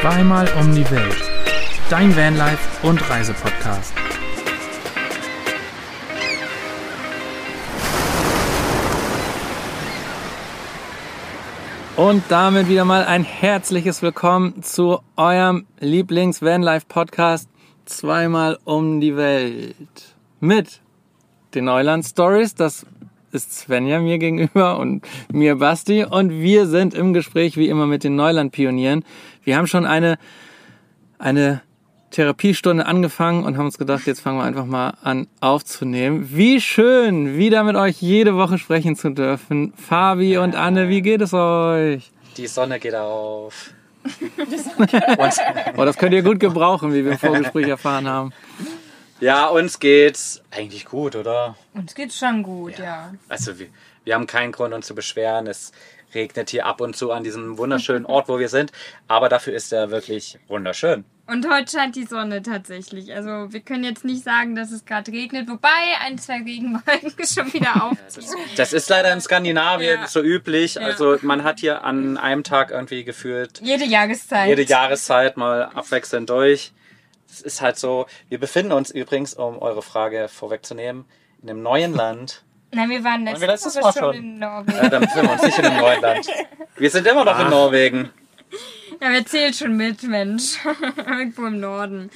Zweimal um die Welt. Dein Vanlife und Reisepodcast. Und damit wieder mal ein herzliches Willkommen zu eurem Lieblings-Vanlife-Podcast Zweimal um die Welt. Mit den Neuland Stories, das ist Svenja mir gegenüber und mir Basti und wir sind im Gespräch wie immer mit den Neuland-Pionieren. Wir haben schon eine, eine Therapiestunde angefangen und haben uns gedacht, jetzt fangen wir einfach mal an aufzunehmen. Wie schön, wieder mit euch jede Woche sprechen zu dürfen. Fabi und Anne, wie geht es euch? Die Sonne geht auf. Oh, das könnt ihr gut gebrauchen, wie wir im Vorgespräch erfahren haben. Ja, uns geht's eigentlich gut, oder? Uns geht's schon gut, ja. Also wir, wir haben keinen Grund, uns zu beschweren. Es regnet hier ab und zu an diesem wunderschönen Ort, wo wir sind. Aber dafür ist er wirklich wunderschön. Und heute scheint die Sonne tatsächlich. Also wir können jetzt nicht sagen, dass es gerade regnet, wobei ein, zwei Regenwolken schon wieder aufziehen. Das ist leider in Skandinavien Ja. so üblich. Ja. Also man hat hier an einem Tag irgendwie gefühlt Jede Jahreszeit. jede Jahreszeit mal abwechselnd durch. Es ist halt so, wir befinden uns übrigens, um eure Frage vorwegzunehmen, in einem neuen Land. Nein, wir waren wir letztes, letztes Woche Mal schon in Norwegen. Ja, dann befinden wir uns nicht in einem neuen Land. Wir sind immer noch in Ach. Norwegen. Ja, wer zählt schon mit, Mensch. Irgendwo im Norden.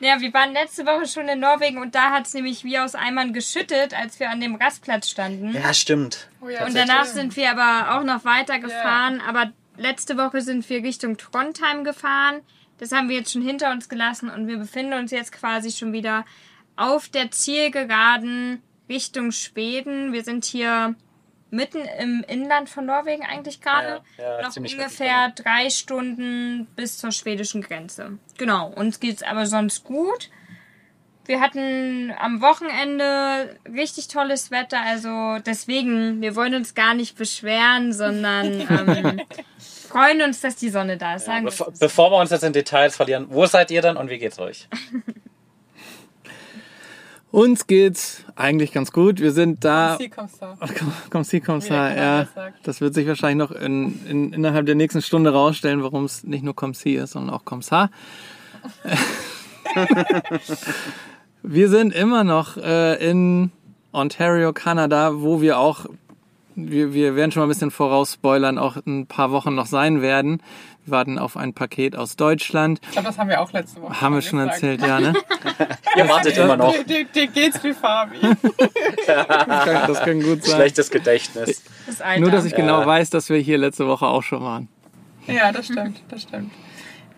Ja, wir waren letzte Woche schon in Norwegen und da hat es nämlich wie aus Eimern geschüttet, als wir an dem Rastplatz standen. Ja, stimmt. Oh ja, Und danach sind wir aber auch noch weiter gefahren. Aber letzte Woche sind wir Richtung Trondheim gefahren. Das haben wir jetzt schon hinter uns gelassen und wir befinden uns jetzt quasi schon wieder auf der Zielgeraden Richtung Schweden. Wir sind hier mitten im Inland von Norwegen eigentlich gerade. Ja, ja, noch ungefähr drei Stunden bis zur schwedischen Grenze. Genau, uns geht's aber sonst gut. Wir hatten am Wochenende richtig tolles Wetter, also deswegen, wir wollen uns gar nicht beschweren, sondern ähm, freuen uns, dass die Sonne da ist. Wir Bevor, es. bevor wir uns jetzt in Details verlieren, wo seid ihr denn und wie geht's euch? Uns geht's eigentlich ganz gut. Wir sind da. Sie kommst da. Komm, sie, komm, der ja. Das wird sich wahrscheinlich noch in, in, innerhalb der nächsten Stunde rausstellen, warum es nicht nur Comsi ist, sondern auch Comsa. wir sind immer noch äh, in Ontario, Kanada, wo wir auch, wir, wir werden schon mal ein bisschen vorausspoilern, auch ein paar Wochen noch sein werden. Wir warten auf ein Paket aus Deutschland. Ich glaube, das haben wir auch letzte Woche Haben wir schon gesagt. erzählt, ja, ne? Ihr wartet immer noch. Dir, dir, dir geht's wie Fabi. Das kann gut sein. Schlechtes Gedächtnis. Das. Nur, dass ich genau Ja. weiß, dass wir hier letzte Woche auch schon waren. ja, das stimmt, das stimmt.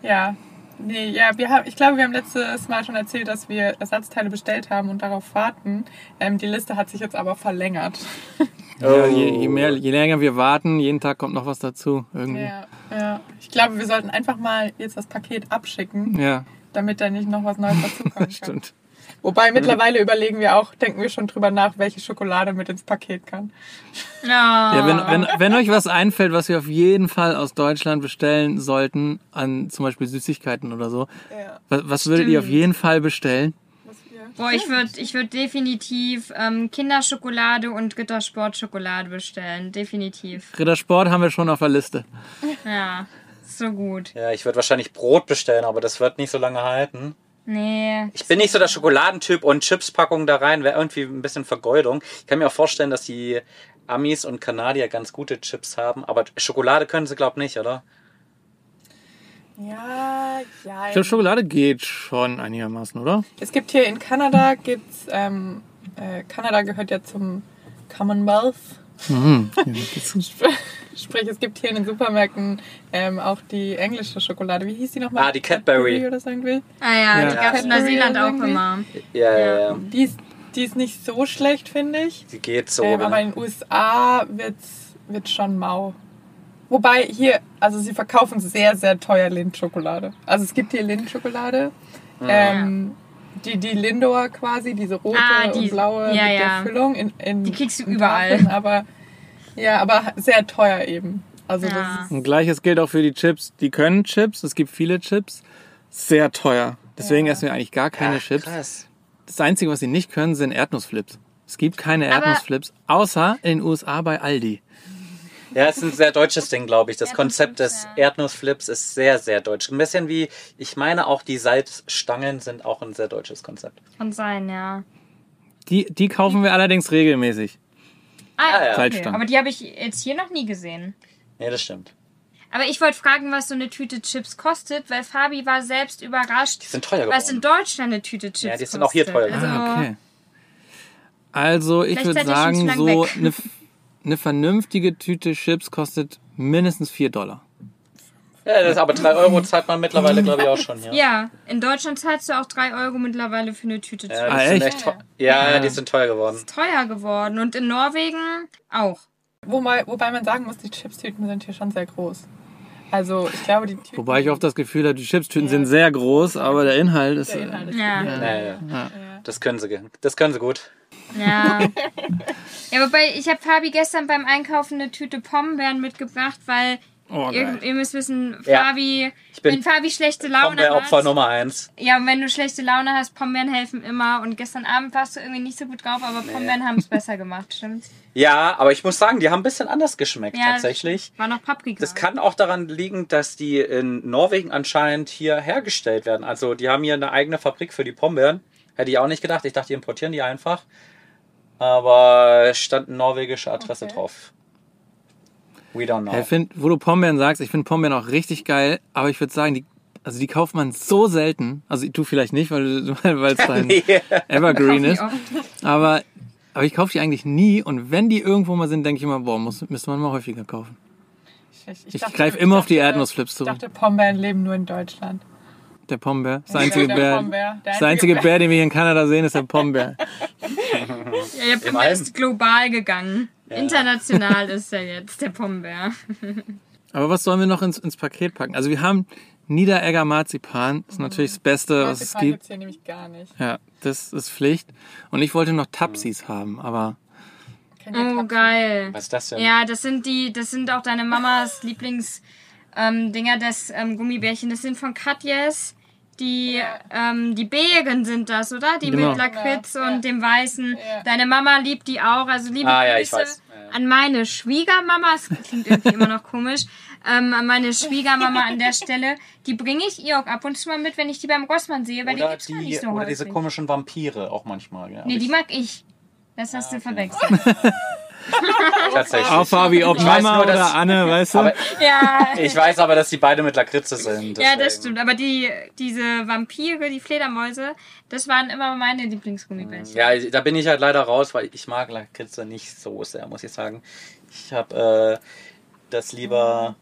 Ja. Nee, ja, wir haben, ich glaube, wir haben letztes Mal schon erzählt, dass wir Ersatzteile bestellt haben und darauf warten. Ähm, die Liste hat sich jetzt aber verlängert. Ja, je, je, mehr, je länger wir warten, jeden Tag kommt noch was dazu. Irgendwie. Ja, ja. Ich glaube, wir sollten einfach mal jetzt das Paket abschicken, Ja, damit da nicht noch was Neues dazukommen kann. stimmt. Wobei mittlerweile überlegen wir auch, denken wir schon drüber nach, welche Schokolade mit ins Paket kann. Ja. Ja, wenn, wenn, wenn euch was einfällt, was wir auf jeden Fall aus Deutschland bestellen sollten, an zum Beispiel Süßigkeiten oder so, Ja. was, was würdet ihr auf jeden Fall bestellen? Boah, ich würde ich würd definitiv ähm, Kinderschokolade und Rittersportschokolade bestellen. Definitiv. Rittersport haben wir schon auf der Liste. Ja, so gut. Ja, ich würde wahrscheinlich Brot bestellen, aber das wird nicht so lange halten. Nee. Ich bin nicht so der Schokoladentyp und Chipspackung da rein wäre irgendwie ein bisschen Vergeudung. Ich kann mir auch vorstellen, dass die Amis und Kanadier ganz gute Chips haben, aber Schokolade können sie, glaub nicht, oder? Ja, ja. Ich glaube, Schokolade geht schon einigermaßen, oder? Es gibt hier in Kanada, gibt's, ähm, äh, Kanada gehört ja zum Commonwealth. Mhm. Ja, Sprich, es gibt hier in den Supermärkten ähm, auch die englische Schokolade. Wie hieß die nochmal? Ah, die Cadbury. oder so irgendwie. Ah ja, Ja. die gab's in Neuseeland auch immer. Ja, ja, ja. Die ist, die ist nicht so schlecht, finde ich. Die geht so. Ähm, aber in den USA wird's, wird's schon mau. Wobei hier, also sie verkaufen sehr, sehr teuer Lindt-Schokolade. Also es gibt hier Lindt-Schokolade. Ähm, die, die Lindor quasi, diese rote Ah, die- und blaue ja, mit ja. der Füllung. In, in, Die kriegst du in überall. Tafeln, aber, ja, aber sehr teuer eben. Also Ja. Und gleiches gilt auch für die Chips. Die können Chips, es gibt viele Chips, sehr teuer. Deswegen Ja. essen wir eigentlich gar keine Ach, Chips. Krass. Das Einzige, was sie nicht können, sind Erdnussflips. Es gibt keine Erdnussflips, außer in den USA bei Aldi. Ja, es ist ein sehr deutsches Ding, glaube ich. Das Konzept des Erdnussflips, ja. Erdnussflips ist sehr, sehr deutsch. Ein bisschen wie, ich meine auch die Salzstangen sind auch ein sehr deutsches Konzept. Kann sein, ja. Die, die kaufen wir allerdings regelmäßig. Ah, ja. okay. Salzstangen. Aber die habe ich jetzt hier noch nie gesehen. Ja, das stimmt. Aber ich wollte fragen, was so eine Tüte Chips kostet, weil Fabi war selbst überrascht, Die sind teuer was in geworden. Deutschland eine Tüte Chips kostet. die sind auch hier teuer Also, Ah, okay. Also ich würde sagen, so weg. eine, eine vernünftige Tüte Chips kostet mindestens 4 Dollar. Ja, das, aber 3 Euro zahlt man mittlerweile, glaube ich, auch schon. Ja, Ja, in Deutschland zahlst du auch 3 Euro mittlerweile für eine Tüte Chips. ja, die Ah, sind echt? Ja, ja, die sind teuer geworden. Teuer geworden. Und in Norwegen auch. Wobei, wobei man sagen muss, die Chipstüten sind hier schon sehr groß. Also ich glaube, die Tüten... Wobei ich oft das Gefühl habe, die Chipstüten sind sehr groß, aber der Inhalt ist... Der Inhalt ist Ja. viel. Ja, ja. Das können sie, das können sie gut. Ja. ja, wobei ich habe Fabi gestern beim Einkaufen eine Tüte Pombeeren mitgebracht, weil Oh, ihr, ihr müsst wissen, Ja. Fabi, Ich bin wenn Fabi schlechte Laune hat. Opfer Nummer 1. Ja, und wenn du schlechte Laune hast, Pombeeren helfen immer. Und gestern Abend warst du irgendwie nicht so gut drauf, aber Pombeeren haben es besser gemacht, stimmt's? Ja, aber ich muss sagen, die haben ein bisschen anders geschmeckt Ja, tatsächlich. War noch Paprika. Das kann auch daran liegen, dass die in Norwegen anscheinend hier hergestellt werden. Also die haben hier eine eigene Fabrik für die Pombeeren. Hätte ich auch nicht gedacht. Ich dachte, die importieren die einfach. Aber es stand eine norwegische Adresse Okay. drauf. We don't know. Ja, ich find, wo du Pombeeren sagst, ich finde Pombeeren auch richtig geil, aber ich würde sagen, die, also die kauft man so selten. Also du vielleicht nicht, weil es dein Nee. Evergreen ist. Aber, aber ich kaufe die eigentlich nie und wenn die irgendwo mal sind, denke ich immer, boah, muss, müsste man mal häufiger kaufen. Ich dachte- greife immer auf die dachte- Erdnussflips Ich zurück. dachte, Pombeeren leben nur in Deutschland. Der Pombeer. Das einzige der Bär. Pombeer. Der Das einzige einzige Bär, den wir hier in Kanada sehen, ist der Pombeer. Ja, der Pombeer Alm. ist global gegangen. International ist er jetzt, der Pombeer. Aber was sollen wir noch ins, ins Paket packen? Also wir haben Niederegger Marzipan. Das ist natürlich das Beste, was es Marzipan gibt. gibt's hier nämlich gar nicht. Ja, das ist Pflicht. Und ich wollte noch Tapsis haben, aber ihr Oh, Tapsi? geil. Was ist das denn? Ja, das sind die, das sind auch deine Mamas Lieblings ähm, Dinger, das ähm, Gummibärchen. Das sind von Katjes. Die, ähm, die Beeren sind das, oder? Die Genau. mit Lakritz Genau, ja. und dem Weißen. Ja. Deine Mama liebt die auch. Also liebe Ah, ja, ich Grüße weiß. Ja, ja. an meine Schwiegermama. Es klingt irgendwie immer noch komisch. Ähm, an meine Schwiegermama an der Stelle. Die bringe ich ihr auch ab und zu mal mit, wenn ich die beim Rossmann sehe, weil die Oder, gibt's gar die, nicht so oder häufig. diese komischen Vampire auch manchmal. Ja, Nee, die mag ich. Das hast Ah, du verwechselt. tatsächlich. auch Fabi, ob Ich weiß Mama nur, dass- oder Anne, weißt du? Aber ja. ich weiß aber, dass die beide mit Lakritze sind. Ja, das deswegen. stimmt. Aber die, diese Vampire, die Fledermäuse, das waren immer meine Lieblingsgummibärchen. Ja, da bin ich halt leider raus, weil ich mag Lakritze nicht so sehr, muss ich sagen. Ich habe äh, das lieber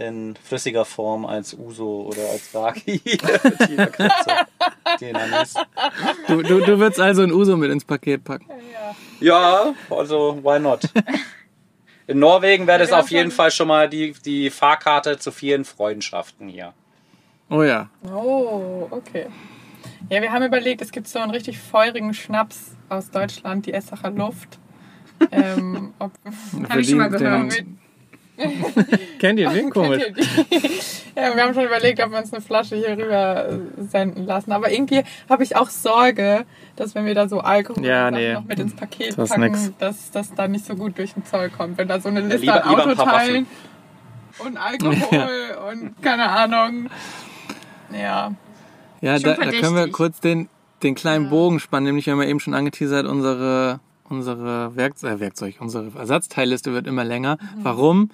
in flüssiger Form als Uso oder als Raki. Du, du, du würdest also ein Uso mit ins Paket packen. Ja, also why not? In Norwegen wäre das auf jeden. Fall schon mal die, die Fahrkarte zu vielen Freundschaften hier. Oh ja. Oh, okay. Ja, wir haben überlegt, es gibt so einen richtig feurigen Schnaps aus Deutschland, die Essacher Luft. ähm, ob, Hab ich schon mal gehört. den- Kennt ihr den? Komisch. Ihr ja, wir haben schon überlegt, ob wir uns eine Flasche hier rüber äh, senden lassen. Aber irgendwie habe ich auch Sorge, dass wenn wir da so Alkohol Ja, nee. noch mit ins Paket Das packen, dass das da nicht so gut durch den Zoll kommt. Wenn da so eine Liste lieber- an lieber paar Autoteilen und Alkohol und keine Ahnung. Ja. Ja, da, da können wir kurz den, den kleinen Bogen spannen, nämlich wir haben ja eben schon angeteasert, unsere, unsere Werk äh, Werkzeug, unsere Ersatzteilliste wird immer länger. Warum?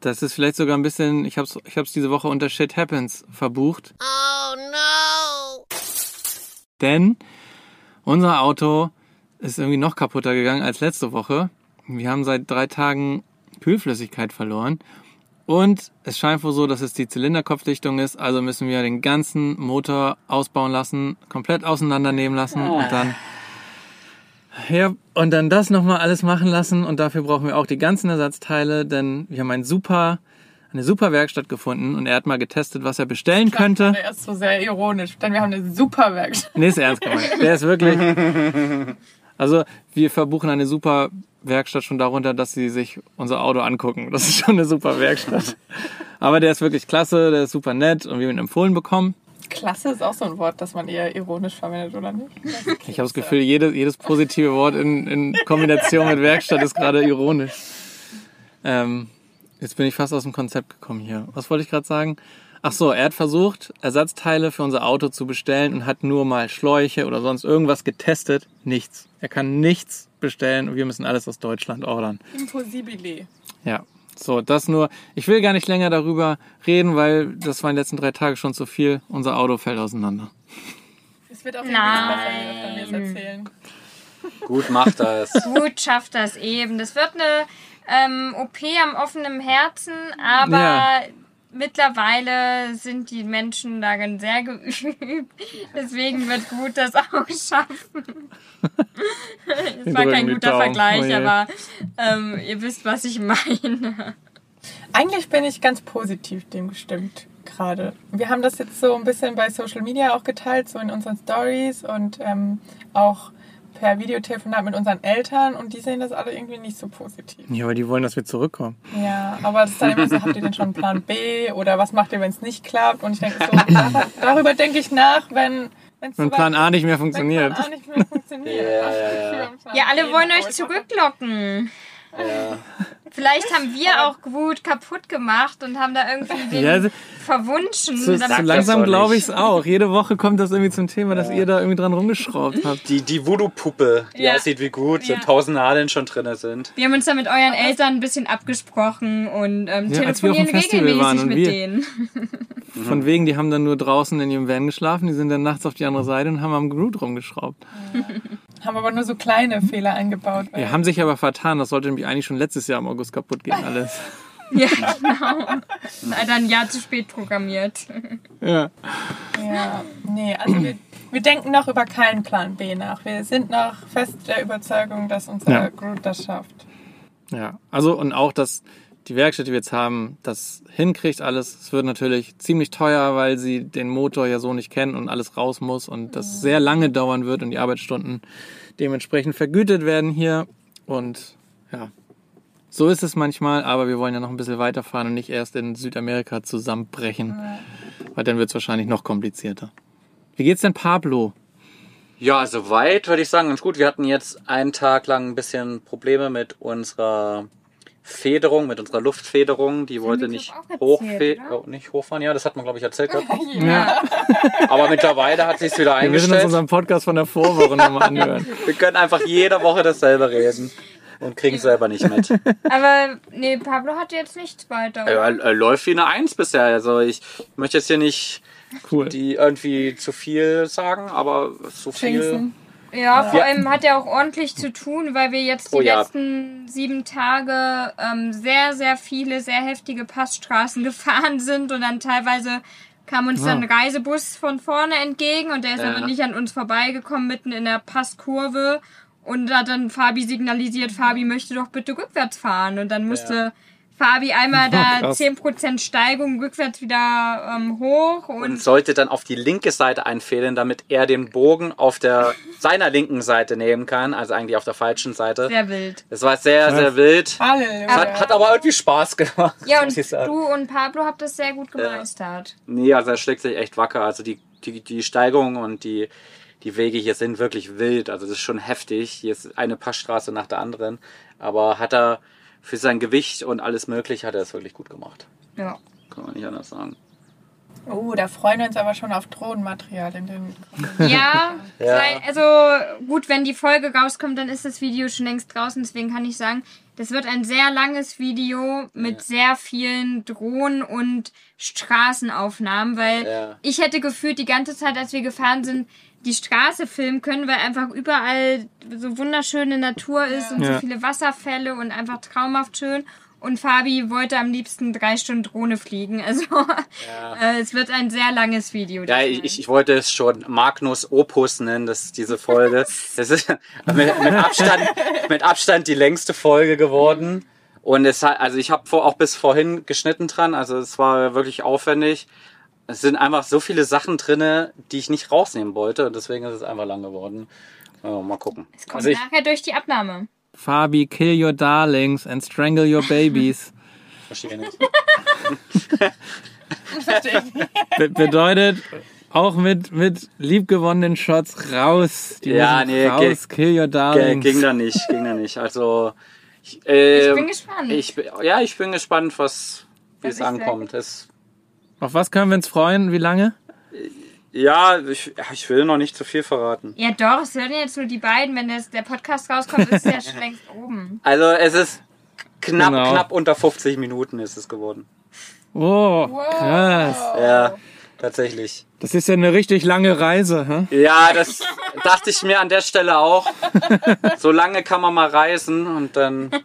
Das ist vielleicht sogar ein bisschen, ich hab's, ich hab's diese Woche unter Shit Happens verbucht. Oh no! Denn unser Auto ist irgendwie noch kaputter gegangen als letzte Woche. Wir haben seit drei Tagen Kühlflüssigkeit verloren. Und es scheint wohl so, dass es die Zylinderkopfdichtung ist, also müssen wir den ganzen Motor ausbauen lassen, komplett auseinandernehmen lassen und dann ja, und dann das nochmal alles machen lassen und dafür brauchen wir auch die ganzen Ersatzteile, denn wir haben ein super, eine super Werkstatt gefunden und er hat mal getestet, was er bestellen könnte. Er ist so sehr ironisch, denn wir haben eine super Werkstatt. Nee, ist ernst gemeint. Der ist wirklich. Also, wir verbuchen eine super Werkstatt schon darunter, dass sie sich unser Auto angucken. Das ist schon eine super Werkstatt. Aber der ist wirklich klasse, der ist super nett und wir haben ihn empfohlen bekommen. Klasse ist auch so ein Wort, das man eher ironisch verwendet, oder nicht? Ich habe das Gefühl, jedes, jedes positive Wort in, in Kombination mit Werkstatt ist gerade ironisch. Ähm, jetzt bin ich fast aus dem Konzept gekommen hier. Was wollte ich gerade sagen? Ach so, er hat versucht, Ersatzteile für unser Auto zu bestellen und hat nur mal Schläuche oder sonst irgendwas getestet. Nichts. Er kann nichts bestellen und wir müssen alles aus Deutschland ordern. Impossibile. Ja. So, das nur. Ich will gar nicht länger darüber reden, weil das war in den letzten drei Tagen schon zu viel. Unser Auto fällt auseinander. Es wird auch Nein. besser, wenn wir erzählen. Gut macht das. Gut schafft das eben. Das wird eine ähm, OP am offenen Herzen, aber Ja. Mittlerweile sind die Menschen darin sehr geübt. Deswegen wird gut das auch schaffen. Das war kein guter Daumen. Vergleich, Oh aber ähm, ihr wisst, was ich meine. Eigentlich bin ich ganz positiv dem gestimmt gerade. Wir haben das jetzt so ein bisschen bei Social Media auch geteilt, so in unseren Stories und ähm, auch per Videotelefonat mit unseren Eltern und die sehen das alle irgendwie nicht so positiv. Ja, weil die wollen, dass wir zurückkommen. Ja, aber es ist dann immer so, habt ihr denn schon einen Plan B oder was macht ihr, wenn es nicht klappt? Und ich denke so, darüber, darüber denke ich nach, wenn wenn's Wenn Plan A nicht mehr funktioniert. Plan A nicht mehr funktioniert. Ja, ja, ja. Ja, alle B wollen euch zurücklocken. Ja. Vielleicht haben wir auch gut kaputt gemacht und haben da irgendwie den Ja, verwunschen. So, so langsam glaube ich es auch. Jede Woche kommt das irgendwie zum Thema, dass ihr da irgendwie dran rumgeschraubt habt. Die, die Voodoo-Puppe, die Ja. aussieht wie gut, so Ja. tausend Nadeln schon drin sind. Wir haben uns da mit euren Eltern ein bisschen abgesprochen und ähm, Ja, als wir auf dem telefonieren Festival regelmäßig waren und mit wir- denen. Von wegen, die haben dann nur draußen in ihrem Van geschlafen, die sind dann nachts auf die andere Seite und haben am Groot rumgeschraubt. Haben aber nur so kleine Fehler eingebaut. Ja, haben sich aber vertan. Das sollte nämlich eigentlich schon letztes Jahr im August kaputt gehen, alles. ja, genau. Leider ein Jahr zu spät programmiert. Ja. Ja, nee, also wir, wir denken noch über keinen Plan B nach. Wir sind noch fest der Überzeugung, dass unser Ja. Groot das schafft. Ja. Also, und auch, dass die Werkstatt, die wir jetzt haben, das hinkriegt alles. Es wird natürlich ziemlich teuer, weil sie den Motor ja so nicht kennen und alles raus muss und das sehr lange dauern wird und die Arbeitsstunden dementsprechend vergütet werden hier. Und ja, so ist es manchmal, aber wir wollen ja noch ein bisschen weiterfahren und nicht erst in Südamerika zusammenbrechen, weil dann wird es wahrscheinlich noch komplizierter. Wie geht's denn Pablo? Ja, soweit würde ich sagen, ganz gut. Wir hatten jetzt einen Tag lang ein bisschen Probleme mit unserer Federung, mit unserer Luftfederung. Die wollte wir, nicht erzählt, oh, nicht hochfahren. Ja, das hat man, glaube ich, erzählt. gehabt. Ja, Aber mittlerweile hat sich wieder wir müssen uns eingestellt. unseren Podcast von der Vorwoche nochmal anhören. Wir können einfach jede Woche dasselbe reden und kriegen es selber nicht mit. Aber nee, Pablo hat jetzt nichts weiter. Er, er läuft wie eine Eins bisher. Also ich möchte jetzt hier nicht Cool. die irgendwie zu viel sagen, aber so viel. Jinxen. Ja, vor Ja. allem hat er auch ordentlich zu tun, weil wir jetzt die Oh ja. letzten sieben Tage ähm, sehr, sehr viele, sehr heftige Passstraßen gefahren sind und dann teilweise kam uns dann ein Reisebus von vorne entgegen und der ist Ja. aber nicht an uns vorbeigekommen, mitten in der Passkurve. Und da hat dann Fabi signalisiert, Fabi möchte doch bitte rückwärts fahren. Und dann musste Fabi einmal da krass. 10% Steigung rückwärts wieder ähm, hoch und, und sollte dann auf die linke Seite einfädeln, damit er den Bogen auf der seiner linken Seite nehmen kann, also eigentlich auf der falschen Seite. sehr wild. Das war sehr, sehr wild. Halleluja. Es hat, hat aber irgendwie Spaß gemacht. Ja, und du und Pablo habt das sehr gut gemeistert. Nee, also er schlägt sich echt wacker. Also die, die, die Steigung und die, die Wege hier sind wirklich wild. Also das ist schon heftig. Hier ist eine Passstraße nach der anderen. Aber hat er für sein Gewicht und alles mögliche hat er es wirklich gut gemacht. Ja. Kann man nicht anders sagen. Oh, da freuen wir uns aber schon auf Drohnenmaterial in den. Ja, Ja. also gut, wenn die Folge rauskommt, dann ist das Video schon längst draußen. Deswegen kann ich sagen, das wird ein sehr langes Video mit sehr vielen Drohnen und Straßenaufnahmen, weil Ja. ich hätte gefühlt die ganze Zeit, als wir gefahren sind, die Straße filmen können, weil einfach überall so wunderschöne Natur ist und Ja. so viele Wasserfälle und einfach traumhaft schön. Und Fabi wollte am liebsten drei Stunden Drohne fliegen. Also äh, es wird ein sehr langes Video. Ja, ich, ich, wollte es schon Magnus Opus nennen, das ist diese Folge. Das ist mit, mit, Abstand, mit Abstand die längste Folge geworden. Und es hat, also ich habe vor, auch bis vorhin geschnitten dran, also es war wirklich aufwendig. Es sind einfach so viele Sachen drinne, die ich nicht rausnehmen wollte und deswegen ist es einfach lang geworden. Ja, mal gucken. Es kommt Also ich, nachher durch die Abnahme. Fabi, kill your darlings and strangle your babies. verstehe nicht. Verstehe ich nicht. Be bedeutet auch mit, mit liebgewonnenen Shots raus. Die Ja, nee, raus, kill your darlings. ging da nicht, ging da nicht. Also Ich, äh, Ich bin gespannt. Ich, bin- ja, ich bin gespannt, was, wie es ankommt. Das, Auf was können wir uns freuen? Wie lange? ja, ich, ich will noch nicht zu viel verraten. Ja, doch, es hören jetzt nur die beiden. Wenn das, der Podcast rauskommt, ist es ja schon längst oben. Also es ist knapp, Genau. knapp unter 50 Minuten ist es geworden. Oh, Wow. krass. Ja, tatsächlich. Das ist ja eine richtig lange Reise. Hä? Ja, das dachte ich mir an der Stelle auch. So lange kann man mal reisen und dann.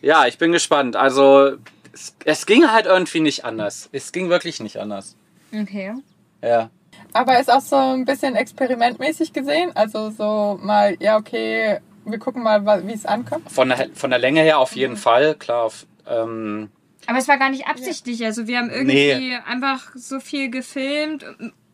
Ja, ich bin gespannt. Also, es, es ging halt irgendwie nicht anders. Es ging wirklich nicht anders. Okay. Ja. Aber ist auch so ein bisschen experimentmäßig gesehen. Also so mal, ja, okay, wir gucken mal, wie es ankommt. Von der, von der Länge her auf jeden Fall, klar. Auf, ähm, Aber es war gar nicht absichtlich. Also wir haben irgendwie einfach so viel gefilmt.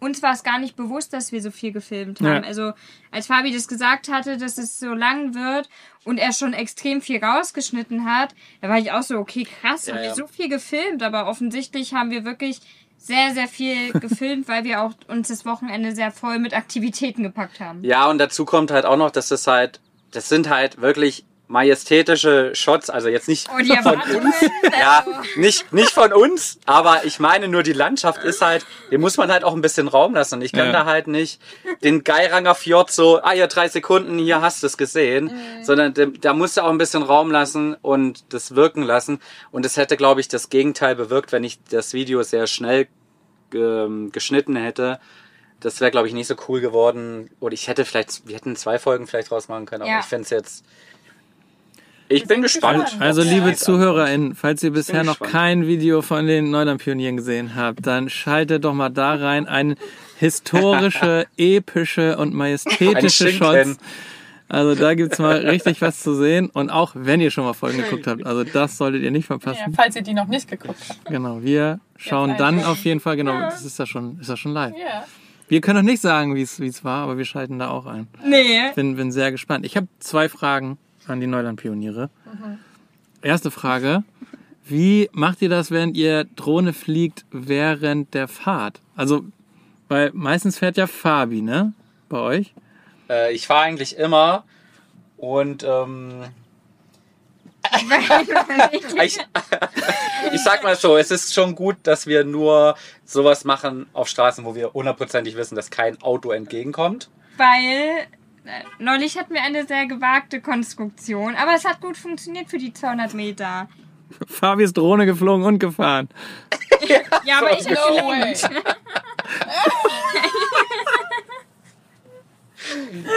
Uns war es gar nicht bewusst, dass wir so viel gefilmt haben. Ja. Also als Fabi das gesagt hatte, dass es so lang wird und er schon extrem viel rausgeschnitten hat, da war ich auch so, okay, krass, Ja, haben wir so viel gefilmt. Aber offensichtlich haben wir wirklich sehr, sehr viel gefilmt, weil wir auch uns das Wochenende sehr voll mit Aktivitäten gepackt haben. ja, und dazu kommt halt auch noch, dass das halt, das sind halt wirklich majestätische Shots, also jetzt nicht Oh, die Erwartungen. Ja, also- nicht, nicht von uns, aber ich meine nur, die Landschaft ist halt, dem muss man halt auch ein bisschen Raum lassen. Und ich kann Ja. da halt nicht den Geiranger Fjord so, ah ja, drei Sekunden, hier hast du es gesehen, sondern dem- da musst du auch ein bisschen Raum lassen und das wirken lassen. Und es hätte, glaube ich, das Gegenteil bewirkt, wenn ich das Video sehr schnell ähm, geschnitten hätte. Das wäre, glaube ich, nicht so cool geworden. Oder ich hätte vielleicht, wir hätten zwei Folgen vielleicht draus machen können, aber Ja. ich finde es jetzt. Ich bin gespannt. Also, Ja, liebe ZuhörerInnen, falls ihr bisher noch kein Video von den Neuland-Pionieren gesehen habt, dann schaltet doch mal da rein. Eine historische, epische und majestätische Ein. Shots. Also da gibt's mal richtig was zu sehen. Und auch wenn ihr schon mal Folgen geguckt habt, also das solltet ihr nicht Ja, verpassen. falls ihr die noch nicht geguckt habt. Genau, wir schauen dann auf jeden Fall, genau, das ist ja schon, ist ja schon live. Ja. Wir können noch nicht sagen, wie es wie es war, aber wir schalten da auch ein. Nee. Bin, bin sehr gespannt. Ich habe zwei Fragen an die Neuland-Pioniere. Erste Frage. Wie macht ihr das, während ihr Drohne fliegt während der Fahrt? Also, weil meistens fährt ja Fabi, ne? Bei euch? Äh, ich fahre eigentlich immer und ähm, ich, ich sag mal so, es ist schon gut, dass wir nur sowas machen auf Straßen, wo wir hundertprozentig wissen, dass kein Auto entgegenkommt. weil neulich hatten wir eine sehr gewagte Konstruktion, aber es hat gut funktioniert für die 200 Meter. Fabi ist Drohne geflogen und gefahren. Ja, aber ich habe way. gelenkt.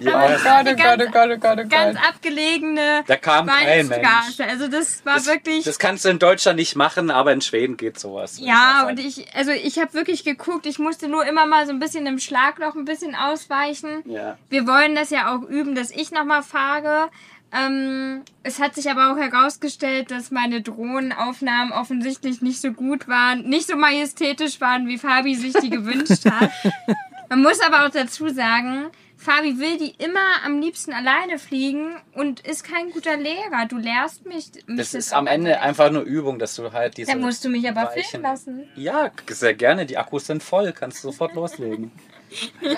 Oh Gott, oh Gott, oh Gott, oh Gott, oh Ganz Gott. abgelegene Da kam kein Mensch. Also das war Das, wirklich. das kannst du in Deutschland nicht machen, aber in Schweden geht sowas. ja, und sagen. ich, also ich habe wirklich geguckt, ich musste nur immer mal so ein bisschen im Schlagloch ein bisschen ausweichen. Ja. Wir wollen das ja auch üben, dass ich nochmal fahre. Ähm, es hat sich aber auch herausgestellt, dass meine Drohnenaufnahmen offensichtlich nicht so gut waren, nicht so majestätisch waren, wie Fabi sich die gewünscht hat. Man muss aber auch dazu sagen, Fabi will die immer am liebsten alleine fliegen und ist kein guter Lehrer. Du lehrst mich. mich Das ist am Ende einfach nur Übung, dass du halt diese. Dann musst du mich aber Weichen- filmen lassen. Ja, sehr gerne. Die Akkus sind voll. Kannst du sofort loslegen.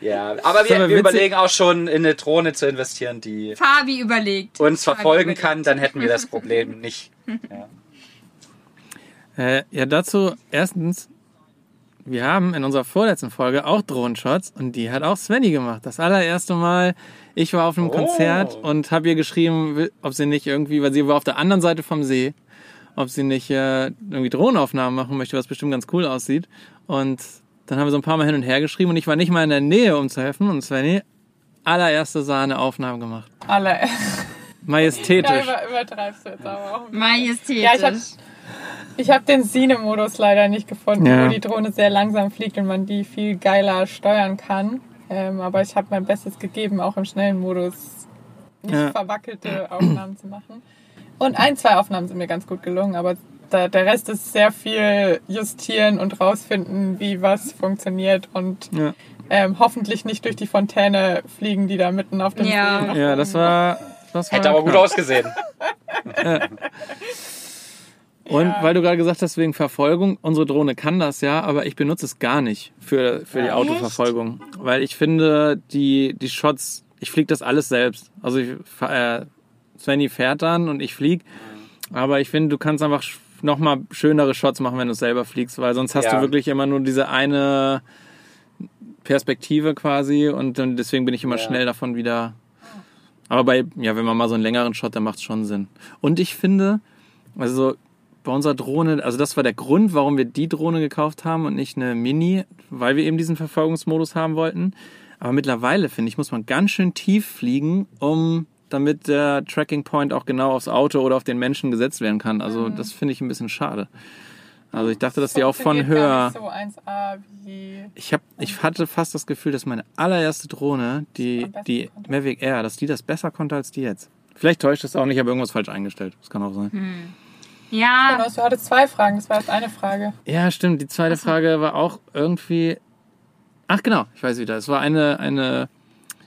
ja, aber wir, wir überlegen auch schon, in eine Drohne zu investieren, die Fabi überlegt. uns Fabi verfolgen überlegt. kann. Dann hätten wir das Problem nicht. Ja. Äh, ja, dazu erstens, wir haben in unserer vorletzten Folge auch Drohnenshots und die hat auch Svenny gemacht. Das allererste Mal, ich war auf einem Oh. Konzert und habe ihr geschrieben, ob sie nicht irgendwie, weil sie war auf der anderen Seite vom See, ob sie nicht äh, irgendwie Drohnenaufnahmen machen möchte, was bestimmt ganz cool aussieht. Und dann haben wir so ein paar Mal hin und her geschrieben und ich war nicht mal in der Nähe, um zu helfen. Und Svenny, allererste Sahne Aufnahme gemacht. Alle. Ja, Majestätisch. über, übertreibst du jetzt aber auch. Majestätisch. Ja, ich habe ich hab den Sine-Modus leider nicht gefunden, Ja. wo die Drohne sehr langsam fliegt und man die viel geiler steuern kann. Ähm, aber ich habe mein Bestes gegeben, auch im schnellen Modus nicht Ja. verwackelte Aufnahmen zu machen. Und ein, zwei Aufnahmen sind mir ganz gut gelungen, aber da, der Rest ist sehr viel justieren und rausfinden, wie was funktioniert und Ja. ähm, hoffentlich nicht durch die Fontäne fliegen, die da mitten auf dem Ja. See ja, das war. Das war Hätte aber gut knapp. ausgesehen. Und Ja. weil du gerade gesagt hast, wegen Verfolgung, unsere Drohne kann das ja, aber ich benutze es gar nicht für, für die Ja. Autoverfolgung. Weil ich finde, die, die Shots, ich fliege das alles selbst. Also ich, äh, Svenny fährt dann und ich flieg. Aber ich finde, du kannst einfach sch- noch mal schönere Shots machen, wenn du selber fliegst, weil sonst hast Ja. du wirklich immer nur diese eine Perspektive quasi und deswegen bin ich immer schnell davon wieder. Aber bei, ja, wenn man mal so einen längeren Shot, dann macht es schon Sinn. Und ich finde, also bei unserer Drohne, also das war der Grund, warum wir die Drohne gekauft haben und nicht eine Mini, weil wir eben diesen Verfolgungsmodus haben wollten. Aber mittlerweile, finde ich, muss man ganz schön tief fliegen, um damit der Tracking Point auch genau aufs Auto oder auf den Menschen gesetzt werden kann. Also das finde ich ein bisschen schade. Also ich dachte, dass die auch von höher. gar nicht so 1A wie. Ich hab, ich hatte fast das Gefühl, dass meine allererste Drohne, die, die konnte. Mavic Air, dass die das besser konnte als die jetzt. Vielleicht täuscht es auch nicht, ich habe irgendwas falsch eingestellt. Das kann auch sein. Ja, Jonas, du hattest zwei Fragen, das war jetzt eine Frage. Ja, stimmt. Die zweite Frage war auch irgendwie. Ach genau, ich weiß wieder. Es war eine, eine